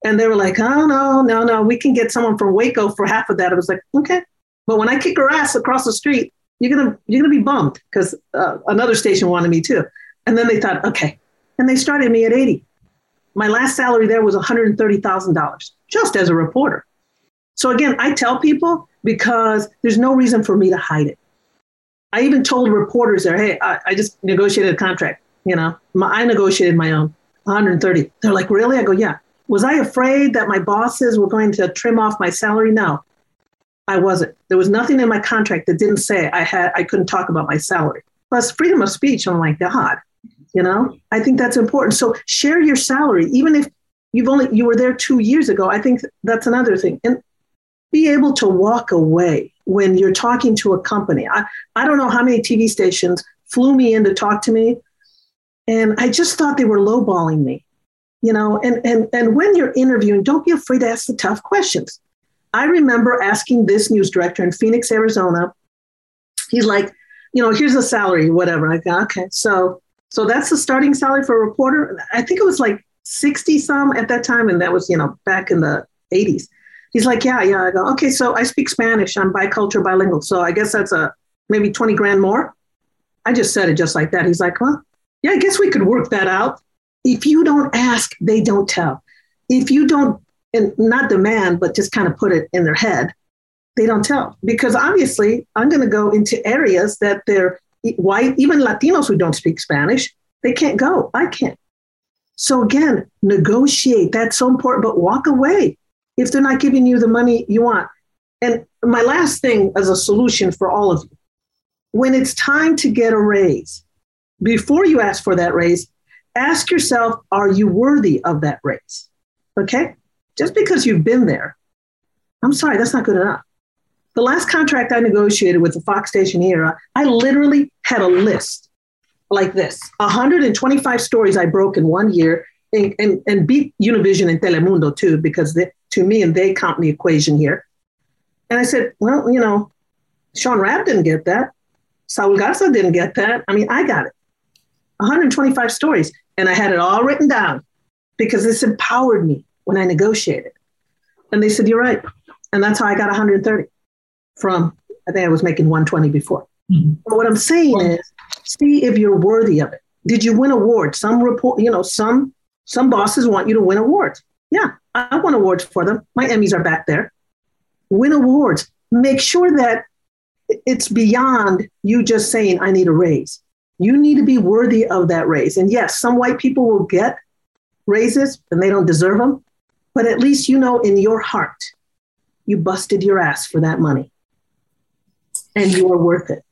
And they were like, oh, no, no, no, we can get someone from Waco for half of that. I was like, okay. But when I kick her ass across the street, you're gonna you're gonna be bummed because uh, another station wanted me too. And then they thought, okay, and they started me at 80. My last salary there was $130,000 just as a reporter. So again, I tell people because there's no reason for me to hide it. I even told reporters there, hey, I, I just negotiated a contract. You know, my, I negotiated my own 130. They're like, really? I go, yeah. Was I afraid that my bosses were going to trim off my salary? No, I wasn't. There was nothing in my contract that didn't say I had I couldn't talk about my salary. Plus freedom of speech. I'm like, God, you know, I think that's important. So share your salary, even if you've only you were there two years ago. I think that's another thing. And be able to walk away when you're talking to a company. I, I don't know how many TV stations flew me in to talk to me. And I just thought they were lowballing me. You know, and and and when you're interviewing, don't be afraid to ask the tough questions. I remember asking this news director in Phoenix, Arizona. He's like, you know, here's the salary, whatever. I go, okay, so so that's the starting salary for a reporter. I think it was like 60 some at that time, and that was, you know, back in the 80s. He's like, yeah, yeah. I go, okay, so I speak Spanish. I'm bicultural, bilingual. So I guess that's a maybe 20 grand more. I just said it just like that. He's like, well, yeah, I guess we could work that out. If you don't ask, they don't tell. If you don't, and not demand, but just kind of put it in their head, they don't tell. Because obviously, I'm going to go into areas that they're white, even Latinos who don't speak Spanish, they can't go. I can't. So again, negotiate. That's so important, but walk away if they're not giving you the money you want. And my last thing as a solution for all of you when it's time to get a raise, before you ask for that raise, ask yourself, are you worthy of that raise? Okay? Just because you've been there, I'm sorry, that's not good enough. The last contract I negotiated with the Fox station era, I literally had a list like this 125 stories I broke in one year and, and, and beat Univision and Telemundo too, because they, to me and they count the equation here. And I said, well, you know, Shaun Rabb didn't get that. Saul Garza didn't get that. I mean, I got it. 125 stories. And I had it all written down because this empowered me when I negotiated. And they said, you're right. And that's how I got 130 from, I think I was making 120 before. Mm-hmm. But what I'm saying is, see if you're worthy of it. Did you win awards? Some report, you know, some some bosses want you to win awards. Yeah, I won awards for them. My Emmys are back there. Win awards. Make sure that it's beyond you just saying, I need a raise. You need to be worthy of that raise. And yes, some white people will get raises and they don't deserve them, but at least you know in your heart, you busted your ass for that money and you are worth it.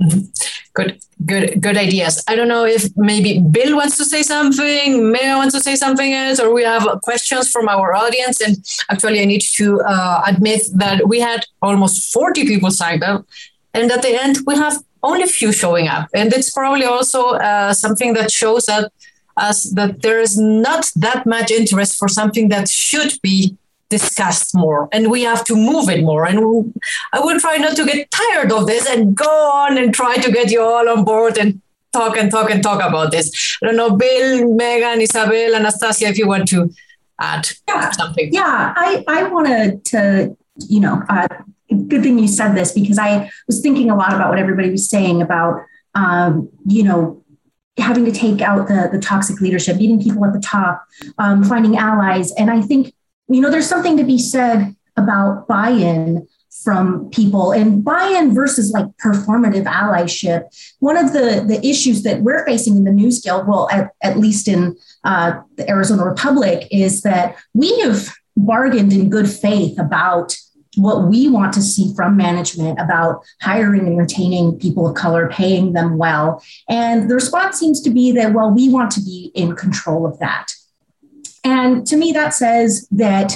Mm-hmm. Good, good, good ideas. I don't know if maybe Bill wants to say something, Maya wants to say something else, or we have questions from our audience. And actually, I need to uh, admit that we had almost 40 people signed up. And at the end, we have only a few showing up. And it's probably also uh, something that shows that us that there is not that much interest for something that should be discussed more and we have to move it more and i will try not to get tired of this and go on and try to get you all on board and talk and talk and talk about this i don't know bill megan isabel anastasia if you want to add yeah. something yeah i i wanted to you know uh, good thing you said this because i was thinking a lot about what everybody was saying about um, you know having to take out the, the toxic leadership, meeting people at the top, um, finding allies. And I think you know, there's something to be said about buy in from people and buy-in versus like performative allyship. One of the the issues that we're facing in the news guild well at, at least in uh, the arizona republic is that we have bargained in good faith about what we want to see from management about hiring and retaining people of color paying them well. And the response seems to be that well we want to be in control of that And to me, that says that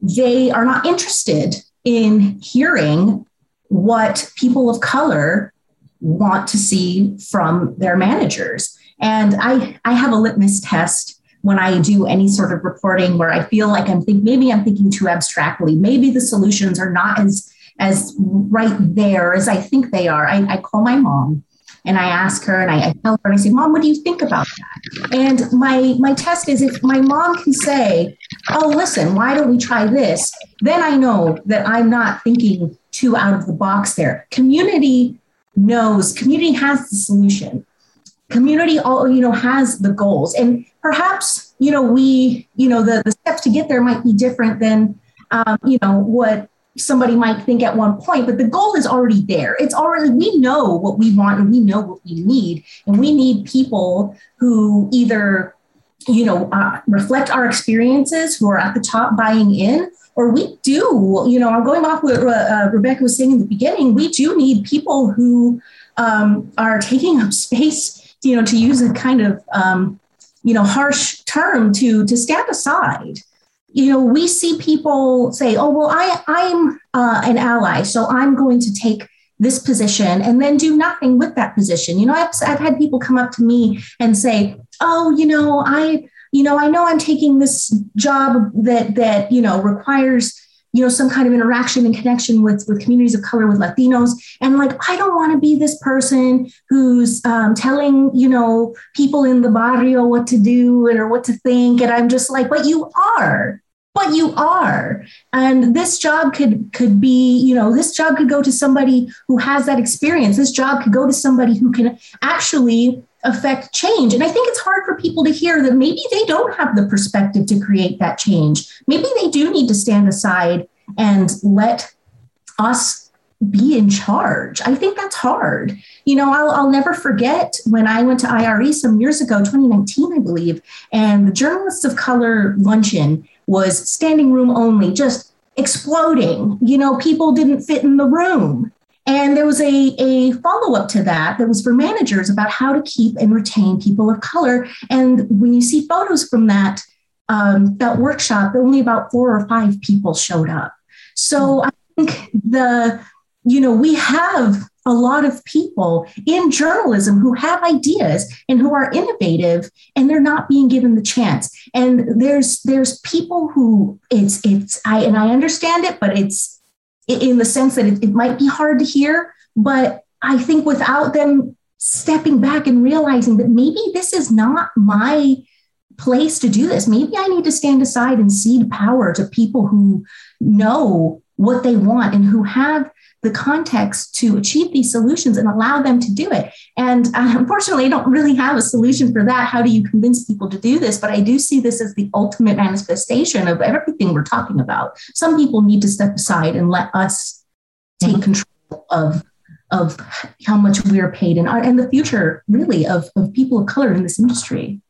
they are not interested in hearing what people of color want to see from their managers. And I, I have a litmus test when I do any sort of reporting where I feel like I'm think maybe I'm thinking too abstractly. Maybe the solutions are not as as right there as I think they are. I, I call my mom and I ask her and I, I, tell her and I say, Mom, what do you think about that? And my my test is if my mom can say, Oh, listen, why don't we try this? Then I know that I'm not thinking too out of the box there. Community knows, community has the solution community all you know has the goals and perhaps you know we you know the, the steps to get there might be different than um, you know what somebody might think at one point but the goal is already there it's already we know what we want and we know what we need and we need people who either you know uh, reflect our experiences who are at the top buying in or we do you know i'm going off what uh, rebecca was saying in the beginning we do need people who um, are taking up space you know, to use a kind of, um, you know, harsh term to to stand aside. You know, we see people say, "Oh, well, I I'm uh, an ally, so I'm going to take." this position and then do nothing with that position. You know, I've, I've had people come up to me and say, "Oh, you know, I, you know, I know I'm taking this job that that you know requires you know some kind of interaction and connection with with communities of color with latinos and like i don't want to be this person who's um, telling you know people in the barrio what to do and or what to think and i'm just like but you are but you are and this job could could be you know this job could go to somebody who has that experience this job could go to somebody who can actually affect change. And I think it's hard for people to hear that maybe they don't have the perspective to create that change. Maybe they do need to stand aside and let us be in charge. I think that's hard. You know, I'll, I'll never forget when I went to IRE some years ago, 2019, I believe, and the Journalists of Color luncheon was standing room only, just exploding. You know, people didn't fit in the room. And there was a, a follow up to that that was for managers about how to keep and retain people of color. And when you see photos from that, um, that workshop, only about four or five people showed up. So I think the, you know, we have a lot of people in journalism who have ideas and who are innovative and they're not being given the chance and there's there's people who it's it's i and i understand it but it's in the sense that it, it might be hard to hear, but I think without them stepping back and realizing that maybe this is not my place to do this. Maybe I need to stand aside and cede power to people who know what they want and who have the context to achieve these solutions and allow them to do it. And uh, unfortunately, I don't really have a solution for that. How do you convince people to do this? But I do see this as the ultimate manifestation of everything we're talking about. Some people need to step aside and let us take mm-hmm. control of of how much we're paid and, and the future really of, of people of color in this industry.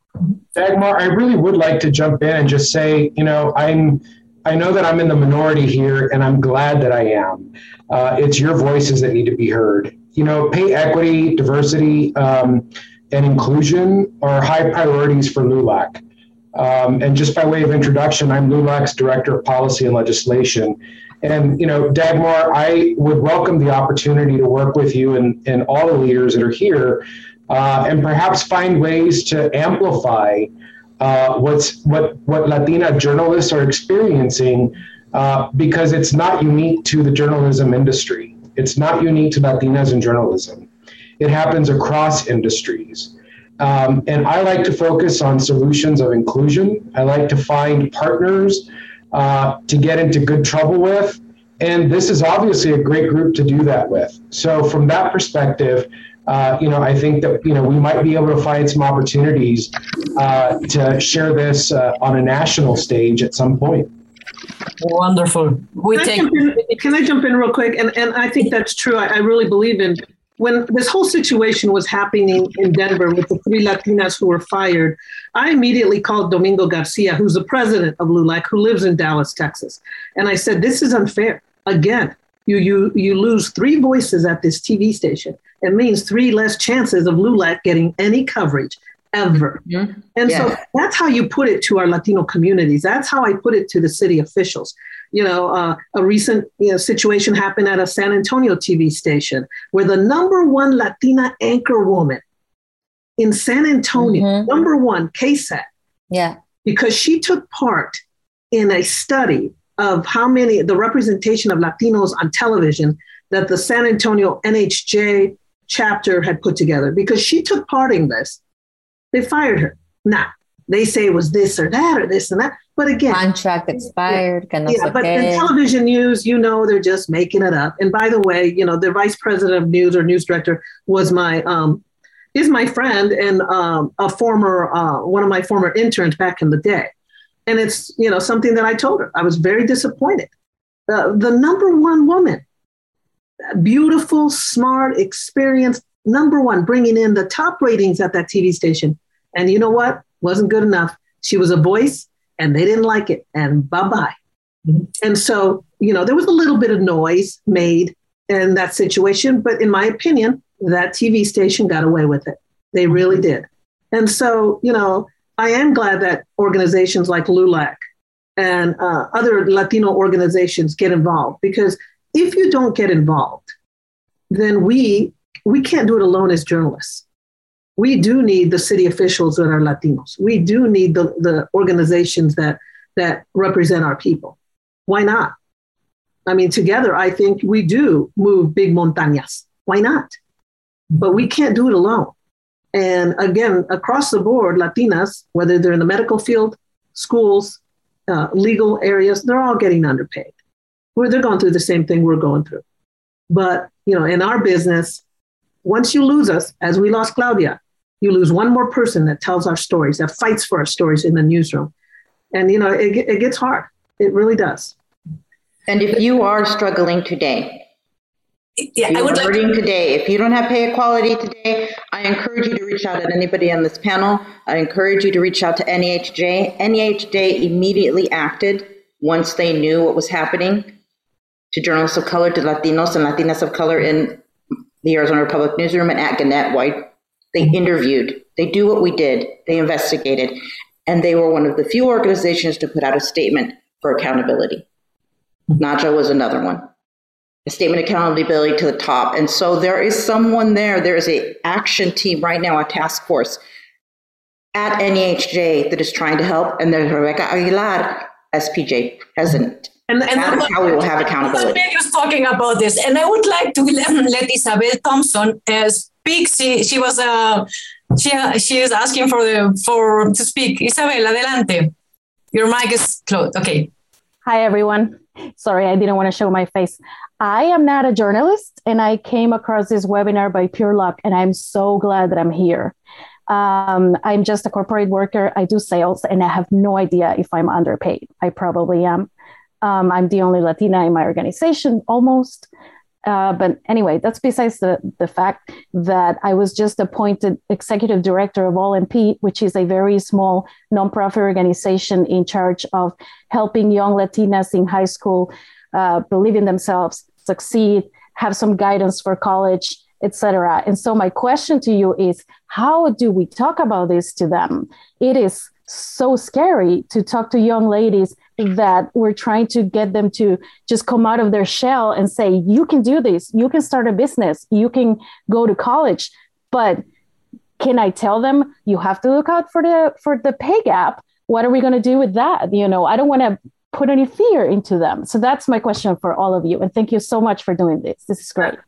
Dagmar, I really would like to jump in and just say, you know, I'm I know that I'm in the minority here, and I'm glad that I am. Uh, it's your voices that need to be heard. You know, pay equity, diversity, um, and inclusion are high priorities for LULAC. Um, and just by way of introduction, I'm LULAC's Director of Policy and Legislation. And, you know, Dagmar, I would welcome the opportunity to work with you and, and all the leaders that are here uh, and perhaps find ways to amplify uh, what's what what Latina journalists are experiencing uh, because it's not unique to the journalism industry. It's not unique to Latinas in journalism. It happens across industries. Um, and I like to focus on solutions of inclusion. I like to find partners uh, to get into good trouble with. And this is obviously a great group to do that with. So, from that perspective, uh, you know, I think that you know we might be able to find some opportunities uh, to share this uh, on a national stage at some point. Wonderful. We can take. I in, can I jump in real quick? And and I think that's true. I, I really believe in when this whole situation was happening in Denver with the three Latinas who were fired, I immediately called Domingo Garcia, who's the president of LULAC, who lives in Dallas, Texas. And I said, This is unfair. Again, you, you, you lose three voices at this TV station. It means three less chances of LULAC getting any coverage ever. Mm-hmm. And yeah. so that's how you put it to our Latino communities. That's how I put it to the city officials. You know, uh, a recent you know, situation happened at a San Antonio TV station where the number one Latina anchor woman in San Antonio, mm-hmm. number one, KSAT. Yeah. Because she took part in a study of how many, the representation of Latinos on television that the San Antonio NAHJ chapter had put together. Because she took part in this, they fired her. Now, they say it was this or that or this and that. But again, contract expired. Yeah, yeah but in television news, you know, they're just making it up. And by the way, you know, the vice president of news or news director was my um, is my friend and um, a former uh, one of my former interns back in the day. And it's you know something that I told her. I was very disappointed. Uh, the number one woman, beautiful, smart, experienced, number one, bringing in the top ratings at that TV station. And you know what? Wasn't good enough. She was a voice, and they didn't like it. And bye bye. Mm-hmm. And so you know there was a little bit of noise made in that situation, but in my opinion, that TV station got away with it. They really did. And so, you know, I am glad that organizations like LULAC and uh, other Latino organizations get involved because if you don't get involved, then we we can't do it alone as journalists. We do need the city officials that are Latinos. We do need the, the organizations that that represent our people. Why not? I mean, together, I think we do move big montañas. Why not? but we can't do it alone. And again, across the board, Latinas, whether they're in the medical field, schools, uh, legal areas, they're all getting underpaid. Where they're going through the same thing we're going through. But you know, in our business, once you lose us, as we lost Claudia, you lose one more person that tells our stories, that fights for our stories in the newsroom, and you know, it, it gets hard. It really does. And if you are struggling today, yeah, I would like to- today. If you don't have pay equality today, I encourage you to reach out to anybody on this panel. I encourage you to reach out to NAHJ. NAHJ immediately acted once they knew what was happening to journalists of color, to Latinos and Latinas of color in the Arizona Republic newsroom and at Gannett White. They interviewed. They do what we did. They investigated. And they were one of the few organizations to put out a statement for accountability. NAJA was another one a statement accountability to the top. And so there is someone there, there is a action team right now, a task force at NAHJ that is trying to help. And there's Rebecca Aguilar, SPJ president. And, and that's how we will have accountability. was talking about this, and I would like to let Isabel Thompson uh, speak. She, she was uh, she she is asking for the for to speak. Isabel, adelante. Your mic is closed. Okay. Hi everyone. Sorry, I didn't want to show my face. I am not a journalist, and I came across this webinar by pure luck, and I'm so glad that I'm here. Um, I'm just a corporate worker. I do sales, and I have no idea if I'm underpaid. I probably am. Um, I'm the only Latina in my organization, almost. Uh, but anyway, that's besides the, the fact that I was just appointed executive director of All MP, which is a very small nonprofit organization in charge of helping young Latinas in high school uh, believe in themselves succeed, have some guidance for college, etc. And so my question to you is how do we talk about this to them? It is so scary to talk to young ladies that we're trying to get them to just come out of their shell and say you can do this you can start a business you can go to college but can i tell them you have to look out for the for the pay gap what are we going to do with that you know i don't want to put any fear into them. So that's my question for all of you. And thank you so much for doing this. This is great. Uh,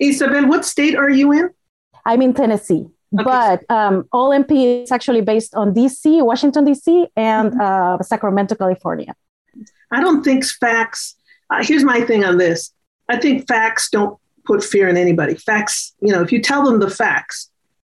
Isabel, what state are you in? I'm in Tennessee. Okay. But um, All MP is actually based on DC, Washington, DC, and mm-hmm. uh, Sacramento, California. I don't think facts, uh, here's my thing on this. I think facts don't put fear in anybody. Facts, you know, if you tell them the facts,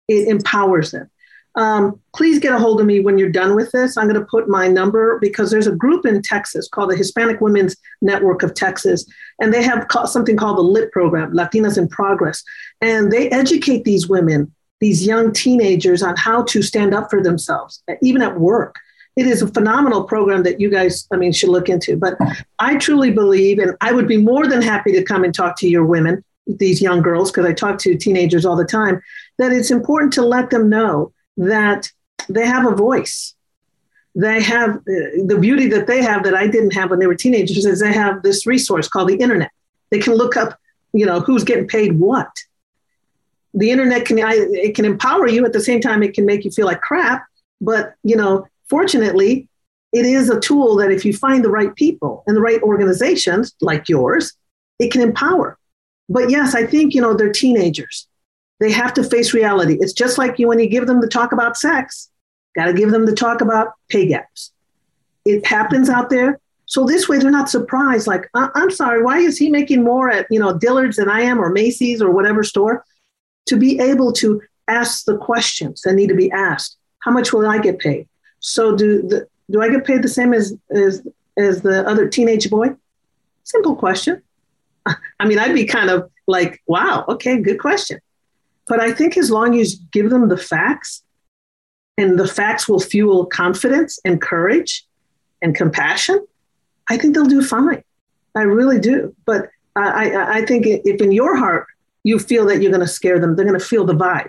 it empowers them. Um, please get a hold of me when you're done with this. I'm going to put my number because there's a group in Texas called the Hispanic Women's Network of Texas, and they have something called the LIT program, Latinas in Progress. And they educate these women, these young teenagers, on how to stand up for themselves, even at work. It is a phenomenal program that you guys, I mean, should look into. But I truly believe, and I would be more than happy to come and talk to your women, these young girls, because I talk to teenagers all the time, that it's important to let them know that they have a voice. They have uh, the beauty that they have that I didn't have when they were teenagers is they have this resource called the internet. They can look up, you know, who's getting paid what. The internet can I, it can empower you at the same time it can make you feel like crap. But you know, fortunately, it is a tool that if you find the right people and the right organizations like yours, it can empower. But yes, I think you know they're teenagers. They have to face reality. It's just like you when you give them the talk about sex, got to give them the talk about pay gaps. It happens out there. So this way, they're not surprised. Like, uh, I'm sorry, why is he making more at you know Dillard's than I am, or Macy's, or whatever store? To be able to ask the questions that need to be asked. How much will I get paid? So do the do I get paid the same as as as the other teenage boy? Simple question. I mean, I'd be kind of like, wow, okay, good question. But I think as long as you give them the facts, and the facts will fuel confidence and courage and compassion, I think they'll do fine. I really do. But I, I, I think if in your heart you feel that you're going to scare them, they're going to feel the vibe.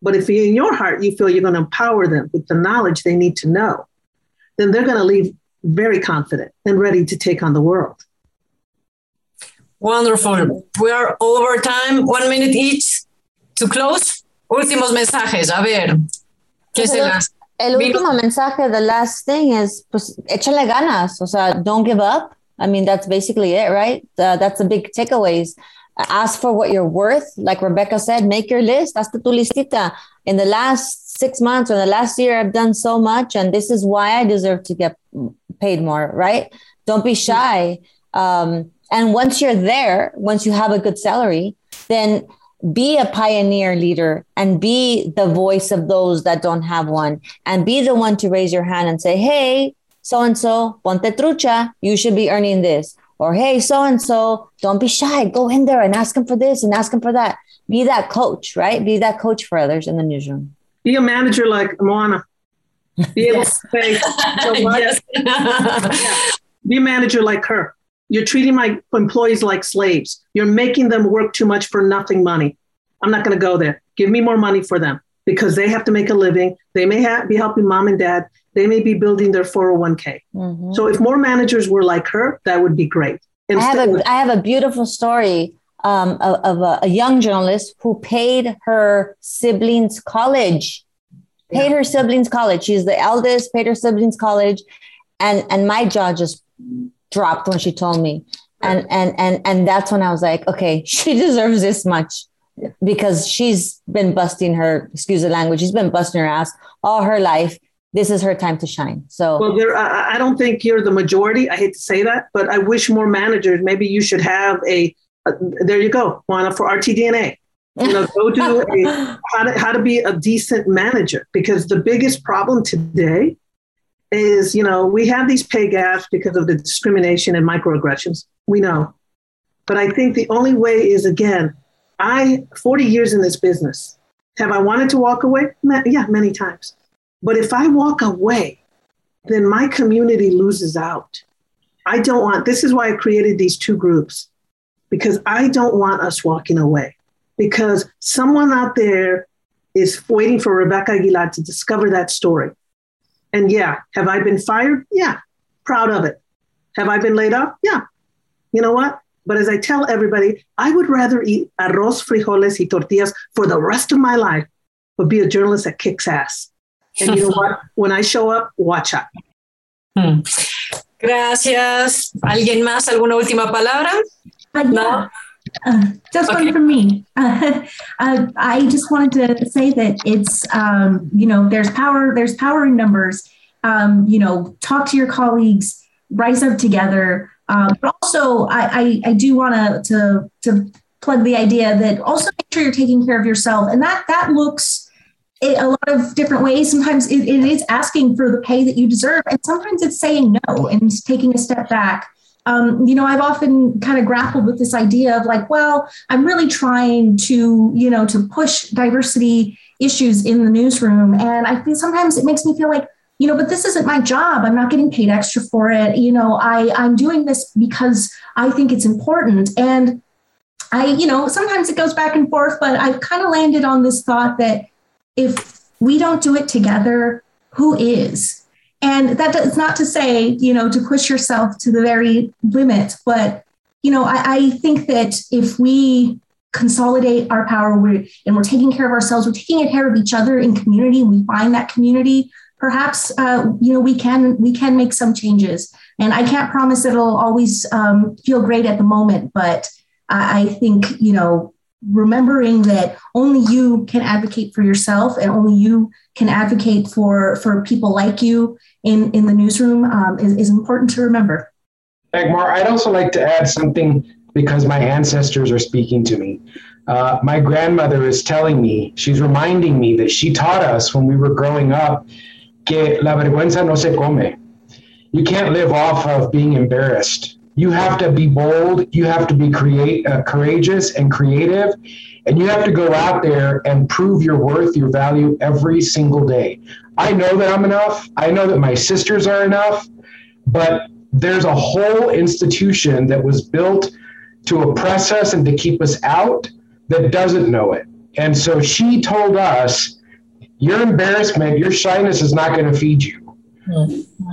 But if in your heart you feel you're going to empower them with the knowledge they need to know, then they're going to leave very confident and ready to take on the world. Wonderful. We are over time. One minute each to close. Últimos mensajes. A ver, ¿qué se las? El último mensaje, the last thing is, pues, échale ganas. O sea, don't give up. I mean, that's basically it, right? Uh, that's the big takeaways. Ask for what you're worth. Like Rebecca said, make your list. Hazte tu listita. In the last six months or the last year, I've done so much, and this is why I deserve to get paid more, right? Don't be shy. Um, and once you're there, once you have a good salary, then be a pioneer leader and be the voice of those that don't have one and be the one to raise your hand and say, hey, so and so, ponte trucha, you should be earning this. Or hey, so and so, don't be shy. Go in there and ask them for this and ask them for that. Be that coach, right? Be that coach for others in the newsroom. Be a manager like Moana. Be able yes. to say, yes. yeah. Be a manager like her. You're treating my employees like slaves. You're making them work too much for nothing money. I'm not going to go there. Give me more money for them because they have to make a living. They may have, be helping mom and dad. They may be building their 401k. Mm-hmm. So if more managers were like her, that would be great. Instead I have a, I have a beautiful story um, of, of a, a, young journalist who paid her siblings college, paid yeah. her siblings college. She's the eldest, paid her siblings college. And, and my jaw just dropped when she told me. And and and and that's when I was like, okay, she deserves this much because she's been busting her, excuse the language, she's been busting her ass all her life. This is her time to shine. So, well, there, I, I don't think you're the majority. I hate to say that, but I wish more managers. Maybe you should have a. a there you go, Juana, for RTDNA. You know, go do a, how to how to be a decent manager because the biggest problem today is, you know, we have these pay gaps because of the discrimination and microaggressions. We know. But I think the only way is, again, I, 40 years in this business, have I wanted to walk away? Yeah, many times. But if I walk away, then my community loses out. I don't want, this is why I created these two groups, because I don't want us walking away. Because someone out there is waiting for Rebecca Aguilar to discover that story and yeah, have I been fired? Yeah, proud of it. Have I been laid off? Yeah. You know what? But as I tell everybody, I would rather eat arroz, frijoles, y tortillas for the rest of my life, but be a journalist that kicks ass. And you know what? When I show up, watch out. Hmm. Gracias. ¿Alguien más? ¿Alguna última palabra? Uh, yeah. No. Uh, just okay. one from me. Uh, uh, I just wanted to say that it's um, you know there's power there's power in numbers. Um, you know, talk to your colleagues, rise up together. Um, but also, I I, I do want to to to plug the idea that also make sure you're taking care of yourself, and that that looks a lot of different ways. Sometimes it, it is asking for the pay that you deserve, and sometimes it's saying no and taking a step back um, you know, I've often kind of grappled with this idea of like, well, I'm really trying to, you know, to push diversity issues in the newsroom. And I feel sometimes it makes me feel like, you know, but this isn't my job. I'm not getting paid extra for it. You know, I, I'm doing this because I think it's important. And I, you know, sometimes it goes back and forth, but I've kind of landed on this thought that if we don't do it together, who is. And that is not to say, you know, to push yourself to the very limit, but, you know, I, I think that if we consolidate our power we're, and we're taking care of ourselves, we're taking care of each other in community, and we find that community, perhaps, uh, you know, we can, we can make some changes. And I can't promise it'll always um, feel great at the moment, but I, I think, you know, remembering that only you can advocate for yourself and only you can advocate for for people like you in in the newsroom um, is, is important to remember Dagmar, I'd also like to add something because my ancestors are speaking to me. Uh, my grandmother is telling me, she's reminding me that she taught us when we were growing up que la vergüenza no se come. You can't live off of being embarrassed. You have to be bold. You have to be create, uh, courageous and creative. And you have to go out there and prove your worth, your value every single day. I know that I'm enough. I know that my sisters are enough. But there's a whole institution that was built to oppress us and to keep us out that doesn't know it. And so she told us, your embarrassment, your shyness is not going to feed you.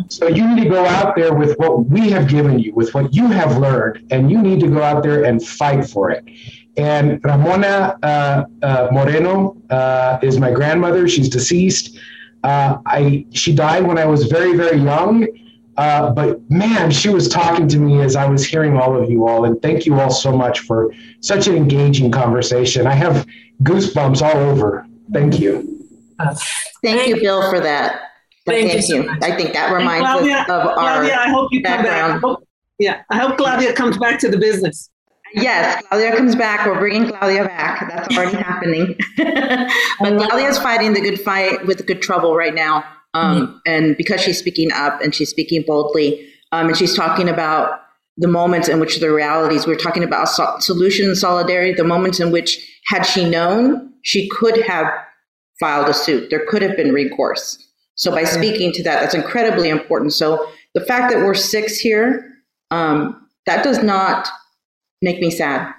So you need to go out there with what we have given you, with what you have learned, and you need to go out there and fight for it. And Ramona uh, uh, Moreno uh, is my grandmother. She's deceased. Uh, I she died when I was very very young, uh, but man, she was talking to me as I was hearing all of you all. And thank you all so much for such an engaging conversation. I have goosebumps all over. Thank you. Thank you, Bill, for that. Thank Thank, you so I think that reminds Claudia, us of our Claudia, I hope you come back. I hope- Yeah, I hope Claudia comes back to the business. Yes, Claudia comes back. We're bringing Claudia back. That's already happening. but Claudia's fighting the good fight with the good trouble right now. Um, And because she's speaking up and she's speaking boldly, um, and she's talking about the moments in which the realities, we're talking about so- solution and solidarity, the moments in which, had she known, she could have filed a suit. There could have been recourse. So by speaking to that, that's incredibly important. So the fact that we're six here, um, that does not make me sad.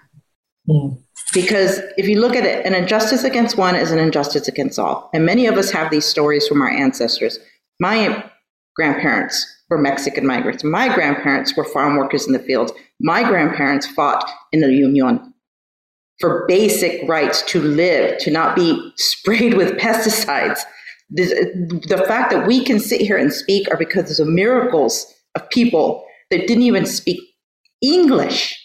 Because if you look at it, an injustice against one is an injustice against all. And many of us have these stories from our ancestors. My grandparents were Mexican migrants. My grandparents were farm workers in the fields. My grandparents fought in the Union for basic rights to live, to not be sprayed with pesticides. The, uh, the fact that we can sit here and speak are because of the miracles of people that didn't even speak English,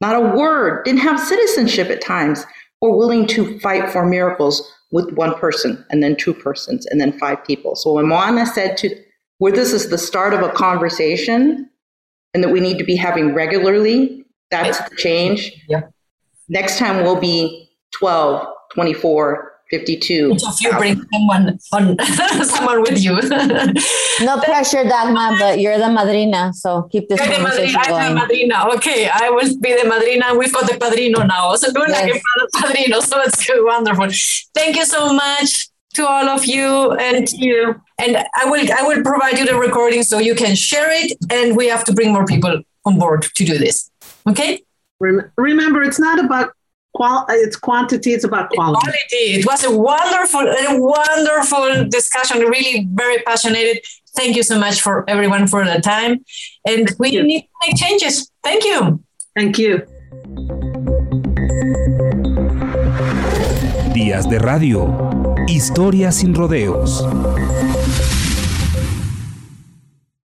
not a word, didn't have citizenship at times, were willing to fight for miracles with one person and then two persons and then five people. So when Moana said to where this is the start of a conversation and that we need to be having regularly, that's the change. Yeah. Next time we'll be 12, 24, 52. Each of you bring someone on someone with you. No pressure, Dagmar, but you're the madrina, so keep this You're the conversation madrina, I'm the madrina. Okay, I will be the madrina. We've got the padrino now. So Luna Yes. can be the padrino. So it's wonderful. Thank you so much to all of you and you. And I will I will provide you the recording so you can share it. And we have to bring more people on board to do this. Okay. Rem- Remember, it's not about qual. It's quantity. It's about quality. Quality. It was a wonderful, a wonderful discussion. Really very passionate. Thank you so much for everyone for the time. And we need to make changes. Thank you. Thank you. Días de radio. Historias sin rodeos.